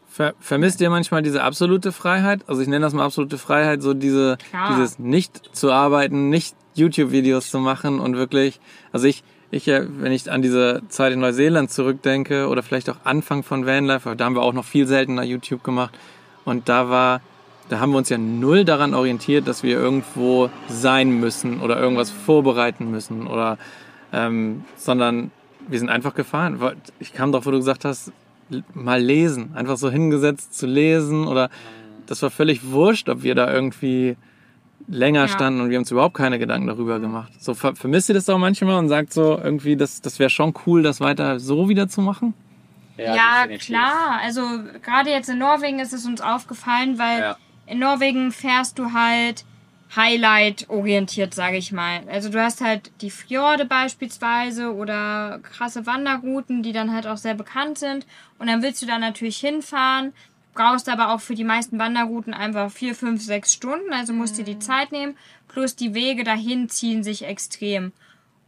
Ver vermisst ihr manchmal diese absolute Freiheit? Also ich nenne das mal absolute Freiheit, so diese, Klar. dieses nicht zu arbeiten, nicht YouTube-Videos zu machen und wirklich, also ich, ich, äh, wenn ich an diese Zeit in Neuseeland zurückdenke oder vielleicht auch Anfang von Vanlife, da haben wir auch noch viel seltener YouTube gemacht und da war, da haben wir uns ja null daran orientiert, dass wir irgendwo sein müssen oder irgendwas vorbereiten müssen oder, ähm, sondern wir sind einfach gefahren. Ich kam drauf, wo du gesagt hast, mal lesen, einfach so hingesetzt zu lesen oder das war völlig wurscht, ob wir da irgendwie länger ja. standen und wir haben uns überhaupt keine Gedanken darüber gemacht. So ver vermisst ihr das auch manchmal und sagt so irgendwie, das, das wäre schon cool, das weiter so wieder zu machen? Ja, ja klar. Also gerade jetzt in Norwegen ist es uns aufgefallen, weil ja. in Norwegen fährst du halt Highlight-orientiert, sage ich mal. Also du hast halt die Fjorde beispielsweise oder krasse Wanderrouten, die dann halt auch sehr bekannt sind. Und dann willst du da natürlich hinfahren, brauchst aber auch für die meisten Wanderrouten einfach vier, fünf, sechs Stunden, also musst dir die mhm. Zeit nehmen. Plus die Wege dahin ziehen sich extrem.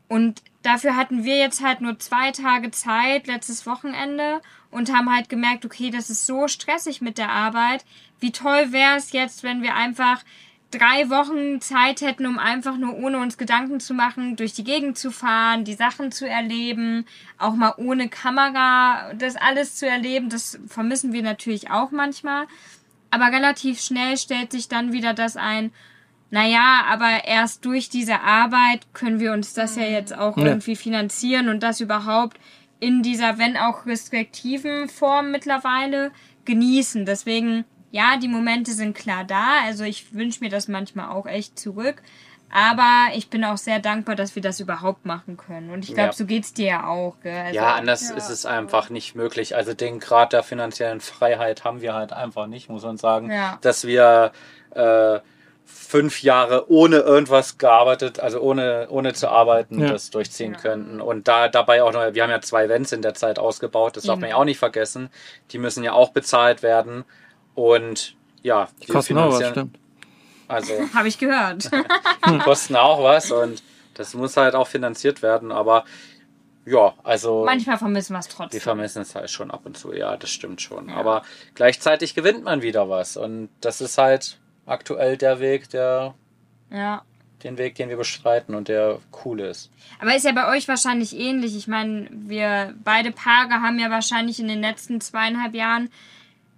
Und dafür hatten wir jetzt halt nur zwei Tage Zeit, letztes Wochenende, und haben halt gemerkt, okay, das ist so stressig mit der Arbeit. Wie toll wäre es jetzt, wenn wir einfach drei Wochen Zeit hätten, um einfach nur ohne uns Gedanken zu machen, durch die Gegend zu fahren, die Sachen zu erleben, auch mal ohne Kamera das alles zu erleben, das vermissen wir natürlich auch manchmal. Aber relativ schnell stellt sich dann wieder das ein, naja, aber erst durch diese Arbeit können wir uns das ja jetzt auch ja. irgendwie finanzieren und das überhaupt in dieser, wenn auch restriktiven Form mittlerweile genießen. Deswegen ja, die Momente sind klar da. Also ich wünsche mir das manchmal auch echt zurück. Aber ich bin auch sehr dankbar, dass wir das überhaupt machen können. Und ich glaube, ja. so geht's dir ja auch. Also, ja, anders ja. ist es einfach nicht möglich. Also den Grad der finanziellen Freiheit haben wir halt einfach nicht, muss man sagen. Ja. Dass wir äh, fünf Jahre ohne irgendwas gearbeitet, also ohne, ohne zu arbeiten, ja. das durchziehen könnten. Und da dabei auch noch, wir haben ja zwei Events in der Zeit ausgebaut, das darf man ja auch nicht vergessen. Die müssen ja auch bezahlt werden. Und ja, die kosten auch was, stimmt. Also habe ich gehört. die kosten auch was und das muss halt auch finanziert werden, aber ja, also. Manchmal vermissen wir es trotzdem. Wir vermissen es halt schon ab und zu, ja, das stimmt schon. Ja. Aber gleichzeitig gewinnt man wieder was. Und das ist halt aktuell der Weg, der. Ja. Den Weg, den wir bestreiten und der cool ist. Aber ist ja bei euch wahrscheinlich ähnlich. Ich meine, wir beide Paare haben ja wahrscheinlich in den letzten zweieinhalb Jahren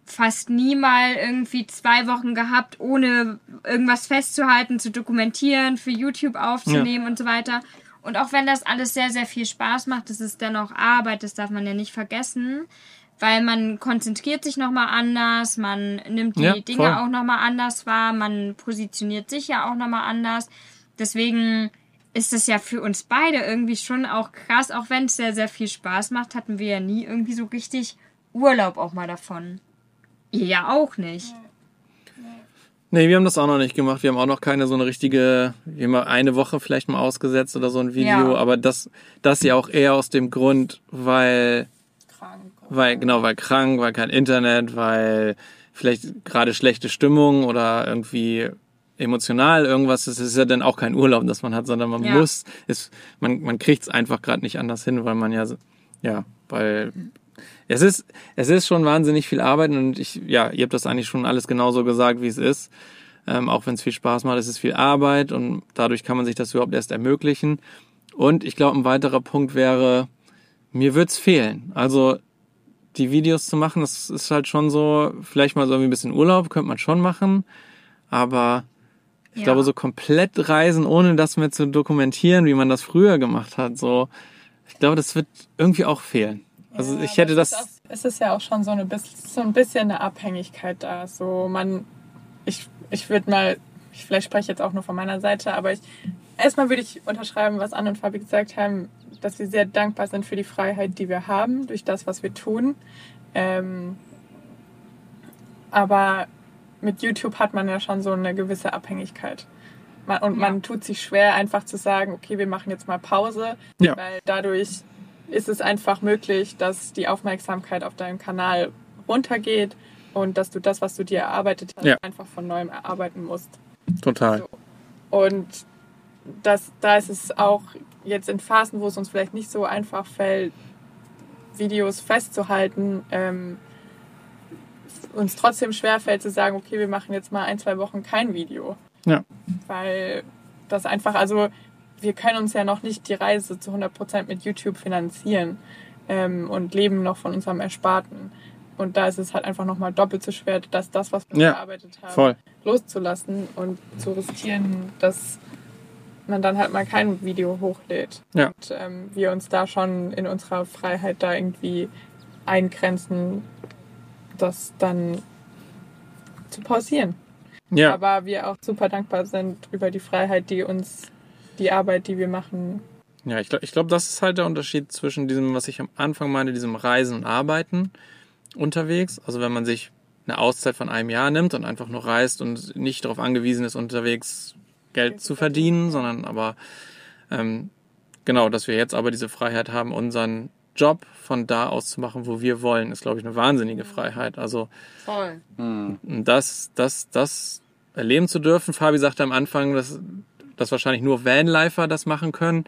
fast nie mal irgendwie zwei Wochen gehabt, ohne irgendwas festzuhalten, zu dokumentieren, für YouTube aufzunehmen ja. und so weiter. Und auch wenn das alles sehr, sehr viel Spaß macht, das ist dennoch Arbeit, das darf man ja nicht vergessen, weil man konzentriert sich nochmal anders, man nimmt die ja, Dinge voll. auch nochmal anders wahr, man positioniert sich ja auch nochmal anders. Deswegen ist es ja für uns beide irgendwie schon auch krass, auch wenn es sehr, sehr viel Spaß macht, hatten wir ja nie irgendwie so richtig Urlaub auch mal davon. Ihr ja auch nicht. Nee, wir haben das auch noch nicht gemacht. Wir haben auch noch keine so eine richtige, wir haben eine Woche vielleicht mal ausgesetzt oder so ein Video, ja. aber das, das ja auch eher aus dem Grund, weil, krank. weil, genau, weil krank, weil kein Internet, weil vielleicht gerade schlechte Stimmung oder irgendwie emotional irgendwas, das ist ja dann auch kein Urlaub, das man hat, sondern man ja. muss, ist, man, man kriegt es einfach gerade nicht anders hin, weil man ja, ja, weil es ist, es ist schon wahnsinnig viel Arbeit und ich, ja, ihr habt das eigentlich schon alles genauso gesagt, wie es ist. Ähm, auch wenn es viel Spaß macht, es ist viel Arbeit und dadurch kann man sich das überhaupt erst ermöglichen. Und ich glaube, ein weiterer Punkt wäre, mir wird's fehlen. Also die Videos zu machen, das ist halt schon so, vielleicht mal so ein bisschen Urlaub könnte man schon machen, aber ich ja. glaube, so komplett reisen, ohne das mehr zu dokumentieren, wie man das früher gemacht hat, so, ich glaube, das wird irgendwie auch fehlen. Also ja, ich hätte das. Auch, es ist ja auch schon so, eine, so ein bisschen eine Abhängigkeit da. So man, ich, ich würde mal, ich, vielleicht spreche ich jetzt auch nur von meiner Seite, aber ich erstmal würde ich unterschreiben, was Anne und Fabi gesagt haben, dass wir sehr dankbar sind für die Freiheit, die wir haben, durch das, was wir tun. Ähm, aber mit YouTube hat man ja schon so eine gewisse Abhängigkeit. Man, und ja. man tut sich schwer, einfach zu sagen, okay, wir machen jetzt mal Pause, ja. weil dadurch ist es einfach möglich, dass die Aufmerksamkeit auf deinem Kanal runtergeht und dass du das, was du dir erarbeitet hast, ja. einfach von neuem erarbeiten musst. Total. So. Und das, da ist es auch jetzt in Phasen, wo es uns vielleicht nicht so einfach fällt, Videos festzuhalten, ähm, uns trotzdem schwerfällt zu sagen, okay, wir machen jetzt mal ein, zwei Wochen kein Video. Ja. Weil das einfach, also wir können uns ja noch nicht die Reise zu 100% mit YouTube finanzieren ähm, und leben noch von unserem Ersparten. Und da ist es halt einfach nochmal doppelt so schwer, dass das, was wir Ja, gearbeitet haben, voll. loszulassen und zu riskieren, dass man dann halt mal kein Video hochlädt. Ja. Und ähm, wir uns da schon in unserer Freiheit da irgendwie eingrenzen, das dann zu pausieren. Ja, Aber wir auch super dankbar sind über die Freiheit, die uns die Arbeit, die wir machen, ja ich glaube, ich glaub, das ist halt der Unterschied zwischen diesem, was ich am Anfang meine, diesem Reisen und Arbeiten unterwegs. Also wenn man sich eine Auszeit von einem Jahr nimmt und einfach nur reist und nicht darauf angewiesen ist, unterwegs Geld zu verdienen, sondern aber ähm, genau, dass wir jetzt aber diese Freiheit haben, unseren Job von da aus zu machen, wo wir wollen, ist, glaube ich, eine wahnsinnige Freiheit. Also Voll. Hm. das, das, das erleben zu dürfen. Fabi sagte am Anfang, dass, dass wahrscheinlich nur Vanlifer das machen können.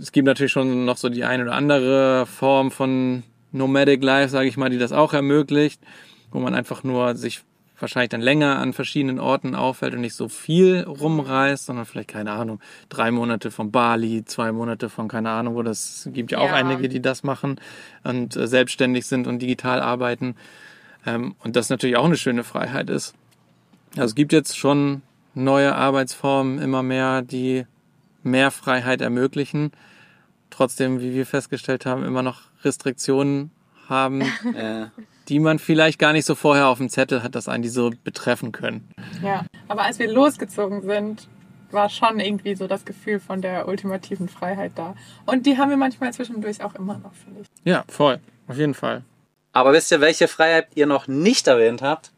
Es gibt natürlich schon noch so die eine oder andere Form von Nomadic Life, sage ich mal, die das auch ermöglicht, wo man einfach nur sich wahrscheinlich dann länger an verschiedenen Orten aufhält und nicht so viel rumreist, sondern vielleicht, keine Ahnung, drei Monate von Bali, zwei Monate von, keine Ahnung, wo das gibt ja auch Ja. einige, die das machen und äh, selbstständig sind und digital arbeiten. Ähm, und das natürlich auch eine schöne Freiheit ist. Also es gibt jetzt schon neue Arbeitsformen immer mehr, die mehr Freiheit ermöglichen. Trotzdem, wie wir festgestellt haben, immer noch Restriktionen haben, Äh, die man vielleicht gar nicht so vorher auf dem Zettel hat, dass einen die so betreffen können. Ja, aber als wir losgezogen sind, war schon irgendwie so das Gefühl von der ultimativen Freiheit da. Und die haben wir manchmal zwischendurch auch immer noch, finde ich. Ja, voll. Auf jeden Fall. aber wisst ihr, welche Freiheit ihr noch nicht erwähnt habt?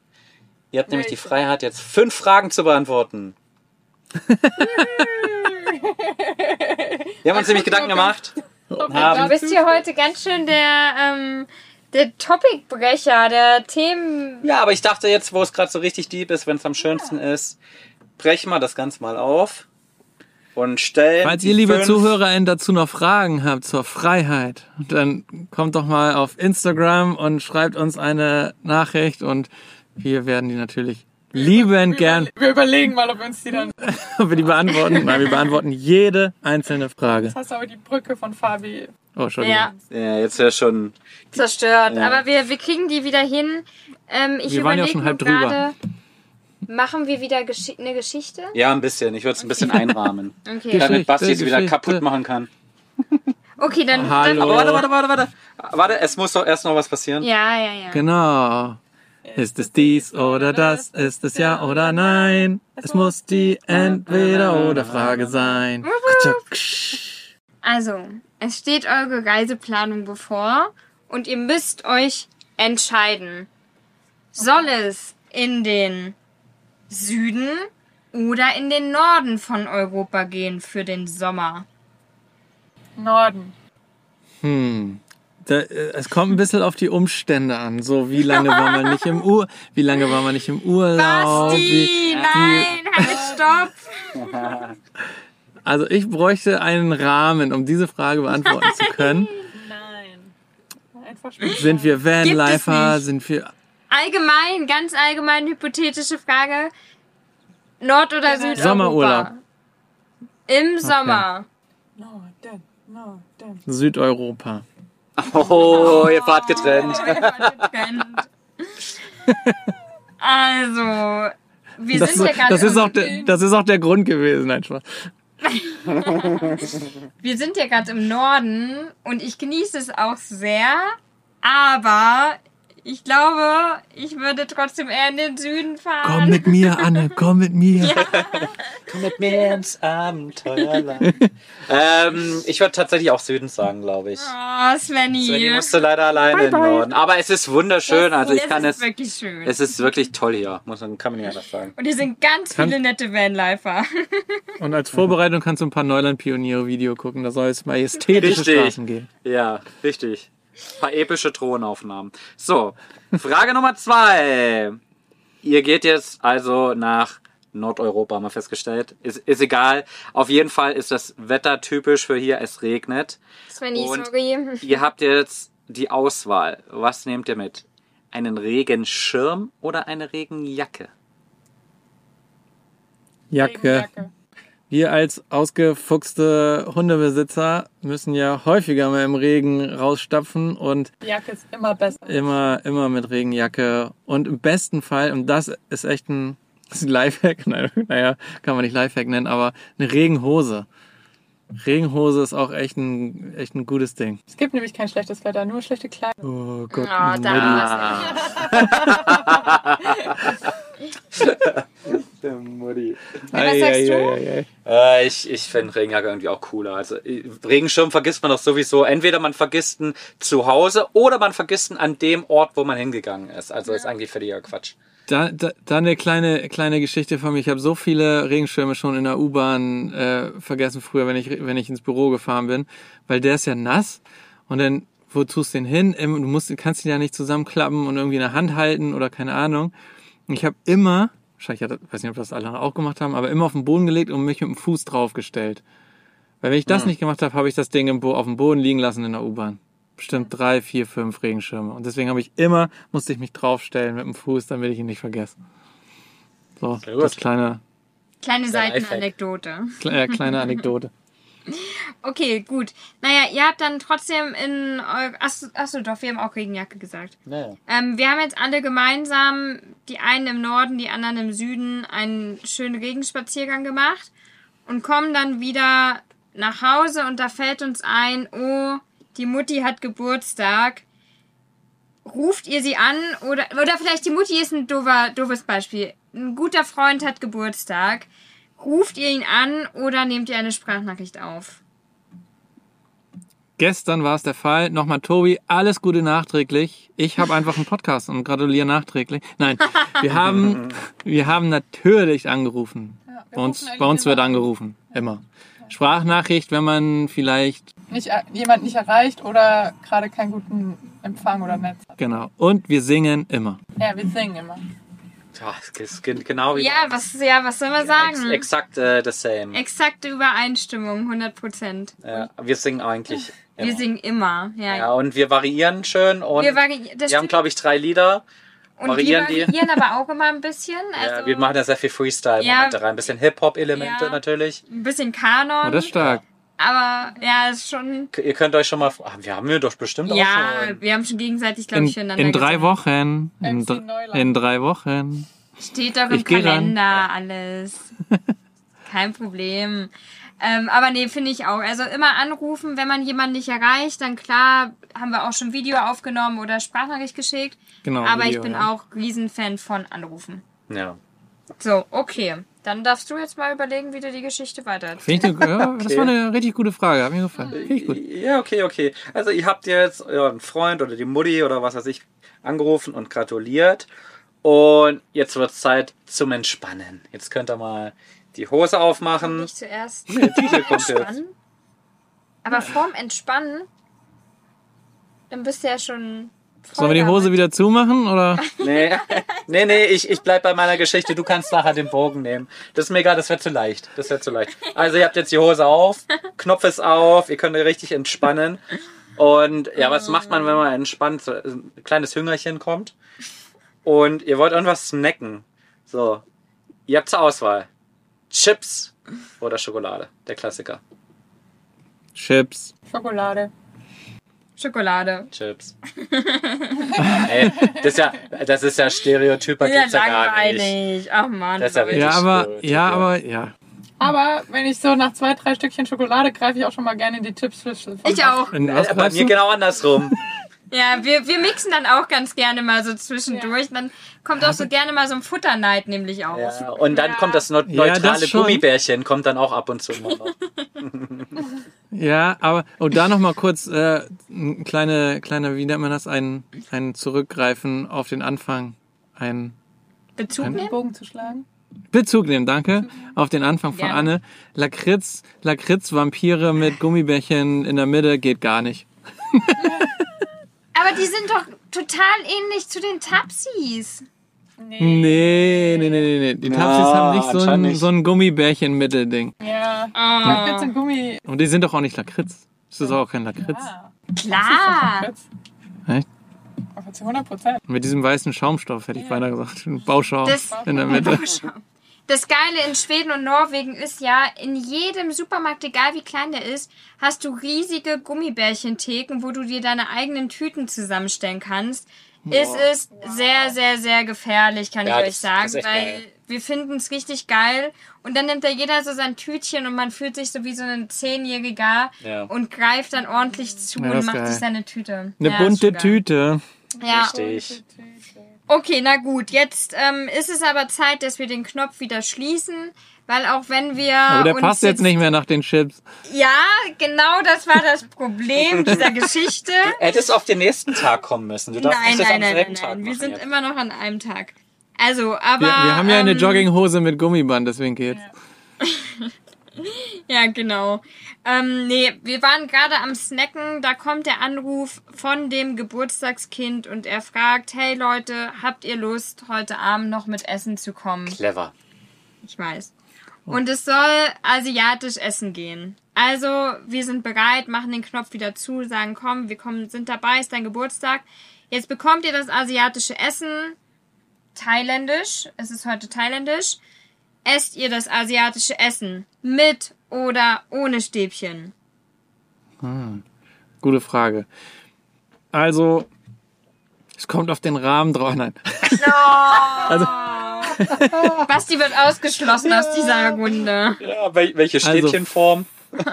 Ihr habt nämlich die? Freiheit, jetzt fünf Fragen zu beantworten. Wir haben uns nämlich Gedanken gemacht. Du Haben, bist hier heute ganz schön der, ähm, der Topicbrecher, der Themen. ja, aber ich dachte jetzt, wo es gerade so richtig deep ist, wenn es am schönsten ist, brechen wir das Ganze mal auf und stellen. Falls ihr, liebe fünf- ZuhörerInnen, dazu noch Fragen habt zur Freiheit, dann kommt doch mal auf Instagram und schreibt uns eine Nachricht und wir werden die natürlich liebend gern, Wir überlegen mal, ob wir uns die dann. ob wir die beantworten. Nein, wir beantworten jede einzelne Frage. Jetzt hast du aber die Brücke von Fabi. Oh, Entschuldigung. Ja, Ja, jetzt wäre schon. zerstört. Ja. Aber wir, wir kriegen die wieder hin. Ähm, ich Wir waren ja schon halb drüber. machen wir wieder Geschi eine Geschichte? Ja, ein bisschen. Ich würde es ein bisschen einrahmen. Okay. Damit Basti es wieder kaputt machen kann. Okay, dann. Hallo. Aber warte, warte, warte, warte. Warte, es muss doch erst noch was passieren. Dann, ja, ja, ja. Genau. Ist es dies oder das? Ist es ja oder nein? Es muss die Entweder-oder-Frage sein. Also, es steht eure Reiseplanung bevor und ihr müsst euch entscheiden. Soll es in den Süden oder in den Norden von Europa gehen für den Sommer? Norden. Hm. Da, äh, es kommt ein bisschen auf die Umstände an. So, wie lange war man nicht im Ur, wie lange war man nicht im Urlaub? Basti, Wie, nein, halt, stopp. also ich bräuchte einen Rahmen, um diese Frage beantworten zu können. Nein. Einfach. Sind wir Vanlifer? Sind wir Allgemein, ganz allgemein hypothetische Frage. Nord- oder Südeuropa? Sommerurlaub. Im Sommer. Norden. Norden. Südeuropa? Oh, ihr wart getrennt. Also, wir Das, sind ja gerade das, ist im- auch der, das ist auch der Grund gewesen. Nein, Spaß. wir sind ja gerade im Norden und ich genieße es auch sehr, aber ich glaube, ich würde trotzdem eher in den Süden fahren. Komm mit mir, Anne, komm mit mir. Komm mit mir ins Abenteuerland. ähm, ich würde tatsächlich auch Süden sagen, glaube ich. Oh, Svenny. Svenny musste leider alleine in den Norden. Aber es ist wunderschön. Also ich kann es. es. ist wirklich schön. Es ist wirklich toll hier. Muss man, kann man nicht anders sagen. und hier sind ganz Kann- viele nette Vanlifer. Und als Vorbereitung kannst du ein paar Neuland-Pioniere-Video gucken. Da soll es majestätische Richtig. Straßen gehen. Ja, richtig. Ein paar epische Drohnenaufnahmen. So, Frage Nummer zwei. Ihr geht jetzt also nach Nordeuropa, haben wir festgestellt. Ist, ist egal. Auf jeden Fall ist das Wetter typisch für hier. Es regnet. Svenny, Und- sorry. Ihr habt jetzt die Auswahl. Was nehmt ihr mit? Einen Regenschirm oder eine Regenjacke? Jacke. Regenjacke. Wir als ausgefuchste Hundebesitzer müssen ja häufiger mal im Regen rausstapfen und Die Jacke ist immer besser. immer, immer mit Regenjacke. Und im besten Fall, und das ist echt ein, das ist ein Lifehack, nein, naja, kann man nicht Lifehack nennen, aber eine Regenhose. Regenhose ist auch echt ein, echt ein gutes Ding. Es gibt nämlich kein schlechtes Wetter, nur schlechte Kleidung. Oh Gott. Oh, Mutti. da Der Mutti. Ja, was sagst du? Ei, ei, ei, ei. Äh, ich ich finde Regenjacke irgendwie auch cooler. Also äh, Regenschirm vergisst man doch sowieso. Entweder man vergisst ihn zu Hause oder man vergisst ihn an dem Ort, wo man hingegangen ist. Also ist eigentlich völliger Quatsch. Da, da, da eine kleine, kleine Geschichte von mir. Ich habe so viele Regenschirme schon in der U-Bahn äh, vergessen früher, wenn ich, wenn ich ins Büro gefahren bin, weil der ist ja nass und dann, wo tust du den hin? Du musst, kannst ihn ja nicht zusammenklappen und irgendwie in der Hand halten oder keine Ahnung. Und ich habe immer, wahrscheinlich, hat, weiß nicht, ob das alle auch gemacht haben, aber immer auf den Boden gelegt und mich mit dem Fuß draufgestellt. Weil wenn ich das nicht gemacht habe, habe ich das Ding im Bo auf dem Boden liegen lassen in der U-Bahn. Bestimmt drei, vier, fünf Regenschirme. Und deswegen habe ich immer, musste ich mich draufstellen mit dem Fuß, damit ich ihn nicht vergesse. So, das kleine, Kleine. Seitenanekdote. kle- äh, kleine Anekdote. Okay, gut. Naja, ihr habt dann trotzdem in eu- Achso, achso, doch, wir haben auch Regenjacke gesagt. Naja. Ähm, wir haben jetzt alle gemeinsam, die einen im Norden, die anderen im Süden, einen schönen Regenspaziergang gemacht und kommen dann wieder nach Hause und da fällt uns ein, oh, die Mutti hat Geburtstag. Ruft ihr sie an oder, oder vielleicht die Mutti ist ein doofer, doofes Beispiel. Ein guter Freund hat Geburtstag. Ruft ihr ihn an oder nehmt ihr eine Sprachnachricht auf? Gestern war es der Fall. Nochmal, Tobi, alles Gute nachträglich. Ich habe einfach einen Podcast und gratuliere nachträglich. Nein, wir haben, wir haben natürlich angerufen. wir Bei uns, bei uns wird angerufen. Immer. Sprachnachricht, wenn man vielleicht, Nicht, äh, jemand nicht erreicht oder gerade keinen guten Empfang oder Netz hat. genau. Und wir singen immer. Ja, wir singen immer. Ja, genau wie Ja, was, ja, was soll man sagen? Ex exakt äh, the same. Exakte Übereinstimmung, 100 Prozent. Ja, wir singen eigentlich. Wir immer. singen immer. Ja, Ja, und wir variieren schön und wir wir, vari das haben, glaube ich, drei Lieder. und variieren die. wir variieren aber auch immer ein bisschen. Also ja, wir machen da sehr viel Freestyle-Momente Ja. rein. Ein bisschen Hip-Hop-Elemente Ja. natürlich. ein bisschen Kanon. Oh, das ist stark. aber ja, ist schon. Ihr könnt euch schon mal. Ah, wir haben wir doch bestimmt auch Ja, schon. wir haben schon gegenseitig, glaube In, ich, füreinander in drei gesungen. Wochen. In, in drei Wochen. Steht doch im Ich. Kalender alles. Kein Problem. Ähm, aber nee, finde ich auch. Also immer anrufen, wenn man jemanden nicht erreicht, dann klar, haben wir auch schon Video aufgenommen oder Sprachnachricht geschickt. Genau. aber Video, ich bin ja. auch Riesenfan von Anrufen. Ja. So, okay. Dann darfst du jetzt mal überlegen, wie du die Geschichte weiter. Finde ich, ja, Das Okay. war eine richtig gute Frage. Hat mir gefallen. Finde ich gut. Ja, okay, okay. Also ihr habt jetzt euren Freund oder die Mutti oder was weiß ich angerufen und gratuliert. Und jetzt wird es Zeit zum Entspannen. Jetzt könnt ihr mal die Hose aufmachen. Nicht zuerst Nee, diese kommt jetzt. Aber vorm Entspannen, dann bist du ja schon. Sollen wir die Hose damit. wieder zumachen oder? Nee, nee, nee ich, ich bleib bei meiner Geschichte. Du kannst nachher den Bogen nehmen. Das ist mir egal, das wird zu leicht. Das wird zu leicht. Also ihr habt jetzt die Hose auf, Knopf ist auf, ihr könnt richtig entspannen. Und ja, was macht man, wenn man entspannt? So ein kleines Hüngerchen kommt. Und ihr wollt irgendwas snacken. So. Ihr habt zur Auswahl. Chips oder Schokolade. Der Klassiker. Chips. Schokolade. Schokolade. Chips. Ey, das ist ja, das ist ja Stereotyper Ja, gibt's ja gar nicht. langweilig. Ach man. Das ist ja richtig. Ja, aber, ja, aber, ja. Aber wenn ich so nach zwei, drei Stückchen Schokolade greife ich auch schon mal gerne in die Chipsschüssel. von Ich auch. Äh, Bei mir genau andersrum. Ja, wir, wir mixen dann auch ganz gerne mal so zwischendurch. Dann kommt auch so gerne mal so ein Futterneid nämlich auf. Ja, und dann Ja. kommt das neu- Ja, das neutrale. Gummibärchen, kommt dann auch ab und zu mal. Ja, aber und da noch mal kurz äh, ein kleine, kleine, wie nennt man das, ein, ein Zurückgreifen auf den Anfang, ein Bezug den nehmen? Bogen zu schlagen. Bezug nehmen, danke, auf den Anfang von Gerne. Anne. Lakritz, Lakritz, Vampire mit Gummibärchen in der Mitte geht gar nicht. Aber die sind doch total ähnlich zu den Tapsis. Nee. Nee, nee, nee, nee. Die Ja, Tapsis haben nicht so ein, so ein Gummibärchen-Mittelding. Ja. Oh. Lakritz und Gummi. Und die sind doch auch nicht Lakritz. Das ist auch kein Lakritz. Ja. Klar. Lakritz. Echt? Aber zu 100 Prozent. Mit diesem weißen Schaumstoff hätte ich beinahe gesagt. Ein Bauschaum Das- in der Mitte. Das Geile in Schweden und Norwegen ist ja, in jedem Supermarkt, egal wie klein der ist, hast du riesige Gummibärchentheken, wo du dir deine eigenen Tüten zusammenstellen kannst. Es ist sehr, sehr, sehr gefährlich, kann Ja, ich das- euch sagen, das ist echt weil geil. wir finden es richtig geil. Und dann nimmt da jeder so sein Tütchen und man fühlt sich so wie so ein Zehnjähriger Ja. und greift dann ordentlich zu Ja, und macht geil. sich seine Tüte. Eine bunte. Tüte. Ja, Richtig. Okay, na gut. Jetzt ähm, ist es aber Zeit, dass wir den Knopf wieder schließen, weil auch wenn wir. Aber der uns passt jetzt nicht mehr nach den Chips. Ja, genau das war das Problem dieser Geschichte. Hättest auf den nächsten Tag kommen müssen. Du darfst Nein, nicht das nein, am nein, selben nein, Tag nein. Wir sind jetzt. immer noch an einem Tag. Also, aber. Wir, wir haben ja eine ähm, Jogginghose mit Gummiband, deswegen geht's. Ja, genau. Ähm, nee, wir waren gerade am Snacken, da kommt der Anruf von dem Geburtstagskind und er fragt, hey Leute, habt ihr Lust, heute Abend noch mit Essen zu kommen? Clever. Ich weiß. Und es soll asiatisch essen gehen. Also, wir sind bereit, machen den Knopf wieder zu, sagen, komm, wir kommen, sind dabei, ist dein Geburtstag. Jetzt bekommt ihr das asiatische Essen. Thailändisch. Es ist heute thailändisch. Esst ihr das asiatische Essen mit oder ohne Stäbchen? Gute Frage. Also, es kommt auf den Rahmen drauf. Nein. Basti wird ausgeschlossen aus dieser Runde. Ja, wel welche Also- Stäbchenform?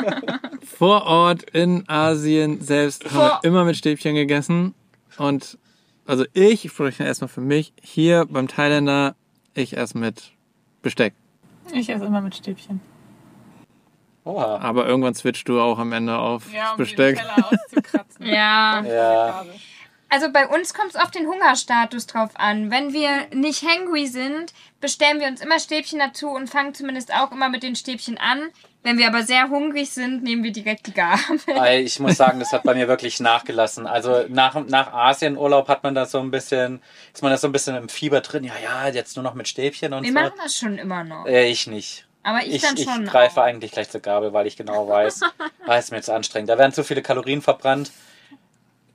Vor Ort in Asien selbst haben Vor- wir immer mit Stäbchen gegessen. Und also ich, ich spreche erstmal für mich, hier beim Thailänder, ich esse mit Besteck. Ich esse immer mit Stäbchen. Oha. Aber irgendwann switcht du auch am Ende auf Ja, um Besteck. den Teller auszukratzen. Ja. Ja. Also bei uns kommt es auf den Hungerstatus drauf an. Wenn wir nicht hangry sind, bestellen wir uns immer Stäbchen dazu und fangen zumindest auch immer mit den Stäbchen an. Wenn wir aber sehr hungrig sind, nehmen wir direkt die Gabel. Ich muss sagen, das hat bei mir wirklich nachgelassen. Also nach, nach Asienurlaub hat man da so ein bisschen, ist man da so ein bisschen im Fieber drin. Ja, ja, jetzt nur noch mit Stäbchen und Wir so. machen das schon immer noch. Äh, ich nicht. Aber ich, Ich, dann ich schon. greife auch. eigentlich gleich zur Gabel, weil ich genau weiß, ah, ist mir jetzt anstrengend. Da werden zu viele Kalorien verbrannt.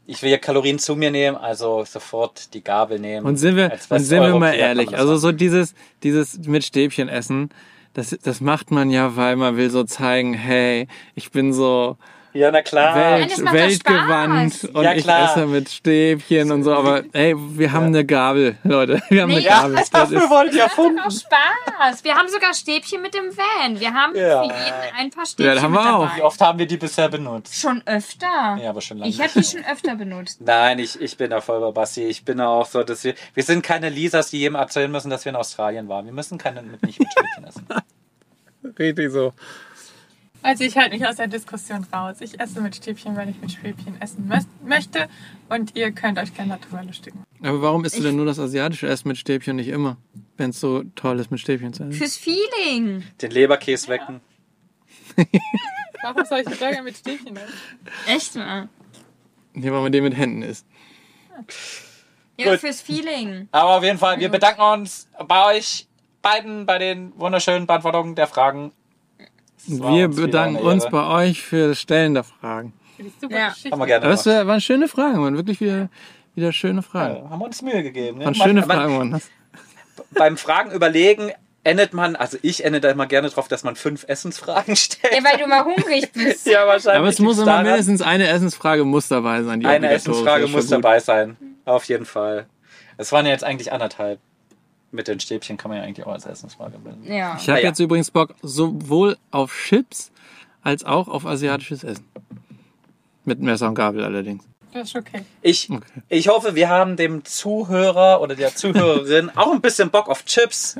Ich will ja Kalorien zu mir nehmen, also sofort die Gabel nehmen. Und sind wir, und sind wir mal ehrlich, also so dieses, dieses mit Stäbchen essen, das, das macht man ja, weil man will so zeigen, hey, ich bin so Ja, na klar. Welt, weltgewandt und Ja, ich esse mit Stäbchen und so, aber ey, wir haben eine Gabel, Leute. Wir haben Nee, eine ja, Gabel. Das Dafür ist, wollte ich Das erfunden. macht auch Spaß. Wir haben sogar Stäbchen mit dem Van. Wir haben Ja. für jeden ein paar Stäbchen Ja, das haben wir mit auch. dabei. Wie oft haben wir die bisher benutzt? Schon öfter. Ja, aber schon lange. ich habe die schon öfter benutzt. Nein, ich, ich bin da voll bei Basti. Ich bin da auch so, dass wir, wir sind keine Lisas, die jedem erzählen müssen, dass wir in Australien waren. Wir müssen keine, mit, nicht mit Stäbchen essen. richtig so. Also ich halte mich aus der Diskussion raus. Ich esse mit Stäbchen, weil ich mit Stäbchen essen möchte. Und ihr könnt euch gerne darüber lustigen. Aber warum isst du denn nur das asiatische Essen mit Stäbchen nicht immer, wenn es so toll ist mit Stäbchen zu essen? Fürs Feeling. Den Leberkäse wecken. Warum soll ich Burger mit Stäbchen essen? Echt mal. Hier, weil man den mit Händen isst. Ja, Gut. fürs Feeling. Aber auf jeden Fall, wir bedanken uns bei euch beiden bei den wunderschönen Beantwortungen der Fragen. Wir bedanken eine uns Ehre. bei euch für das Stellen der Fragen. Für die super Ja. Geschichte. Haben wir gerne Aber es gemacht. waren schöne Fragen, waren wirklich wieder, wieder schöne Fragen. Ja, haben wir uns Mühe gegeben. Ne? Waren Man- schöne man- Fragen das. Beim Fragen überlegen endet man, also ich ende da immer gerne drauf, dass man fünf Essensfragen stellt. Ja, weil du mal hungrig bist. Ja, wahrscheinlich. Aber es muss immer daran. mindestens eine Essensfrage muss dabei sein. Die Eine Essensfrage muss gut. dabei sein. Auf jeden Fall. Es waren ja jetzt eigentlich anderthalb. Mit den Stäbchen kann man ja eigentlich auch als Essensfrage bilden. Ja. Ich habe ja. jetzt übrigens Bock sowohl auf Chips als auch auf asiatisches Essen. Mit Messer und Gabel allerdings. Das ist okay. Ich, Okay. ich hoffe, wir haben dem Zuhörer oder der Zuhörerin auch ein bisschen Bock auf Chips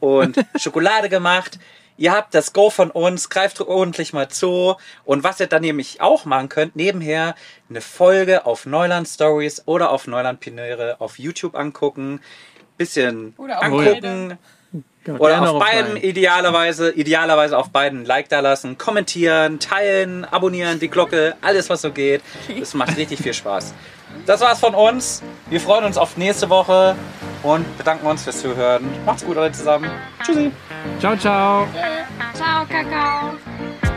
und Schokolade gemacht. Ihr habt das Go von uns, greift ordentlich mal zu. Und was ihr dann nämlich auch machen könnt, nebenher eine Folge auf Neuland Stories oder auf Neuland Pinöre auf YouTube angucken. Bisschen Oder auf angucken. Genau, Oder auf beiden, beiden. idealerweise, idealerweise auf beiden Like da lassen, kommentieren, teilen, abonnieren, die Glocke, alles was so geht. Das macht richtig viel Spaß. Das war's von uns. Wir freuen uns auf nächste Woche und bedanken uns fürs Zuhören. Macht's gut alle zusammen. Tschüssi. Ciao, ciao. Ciao, Kakao.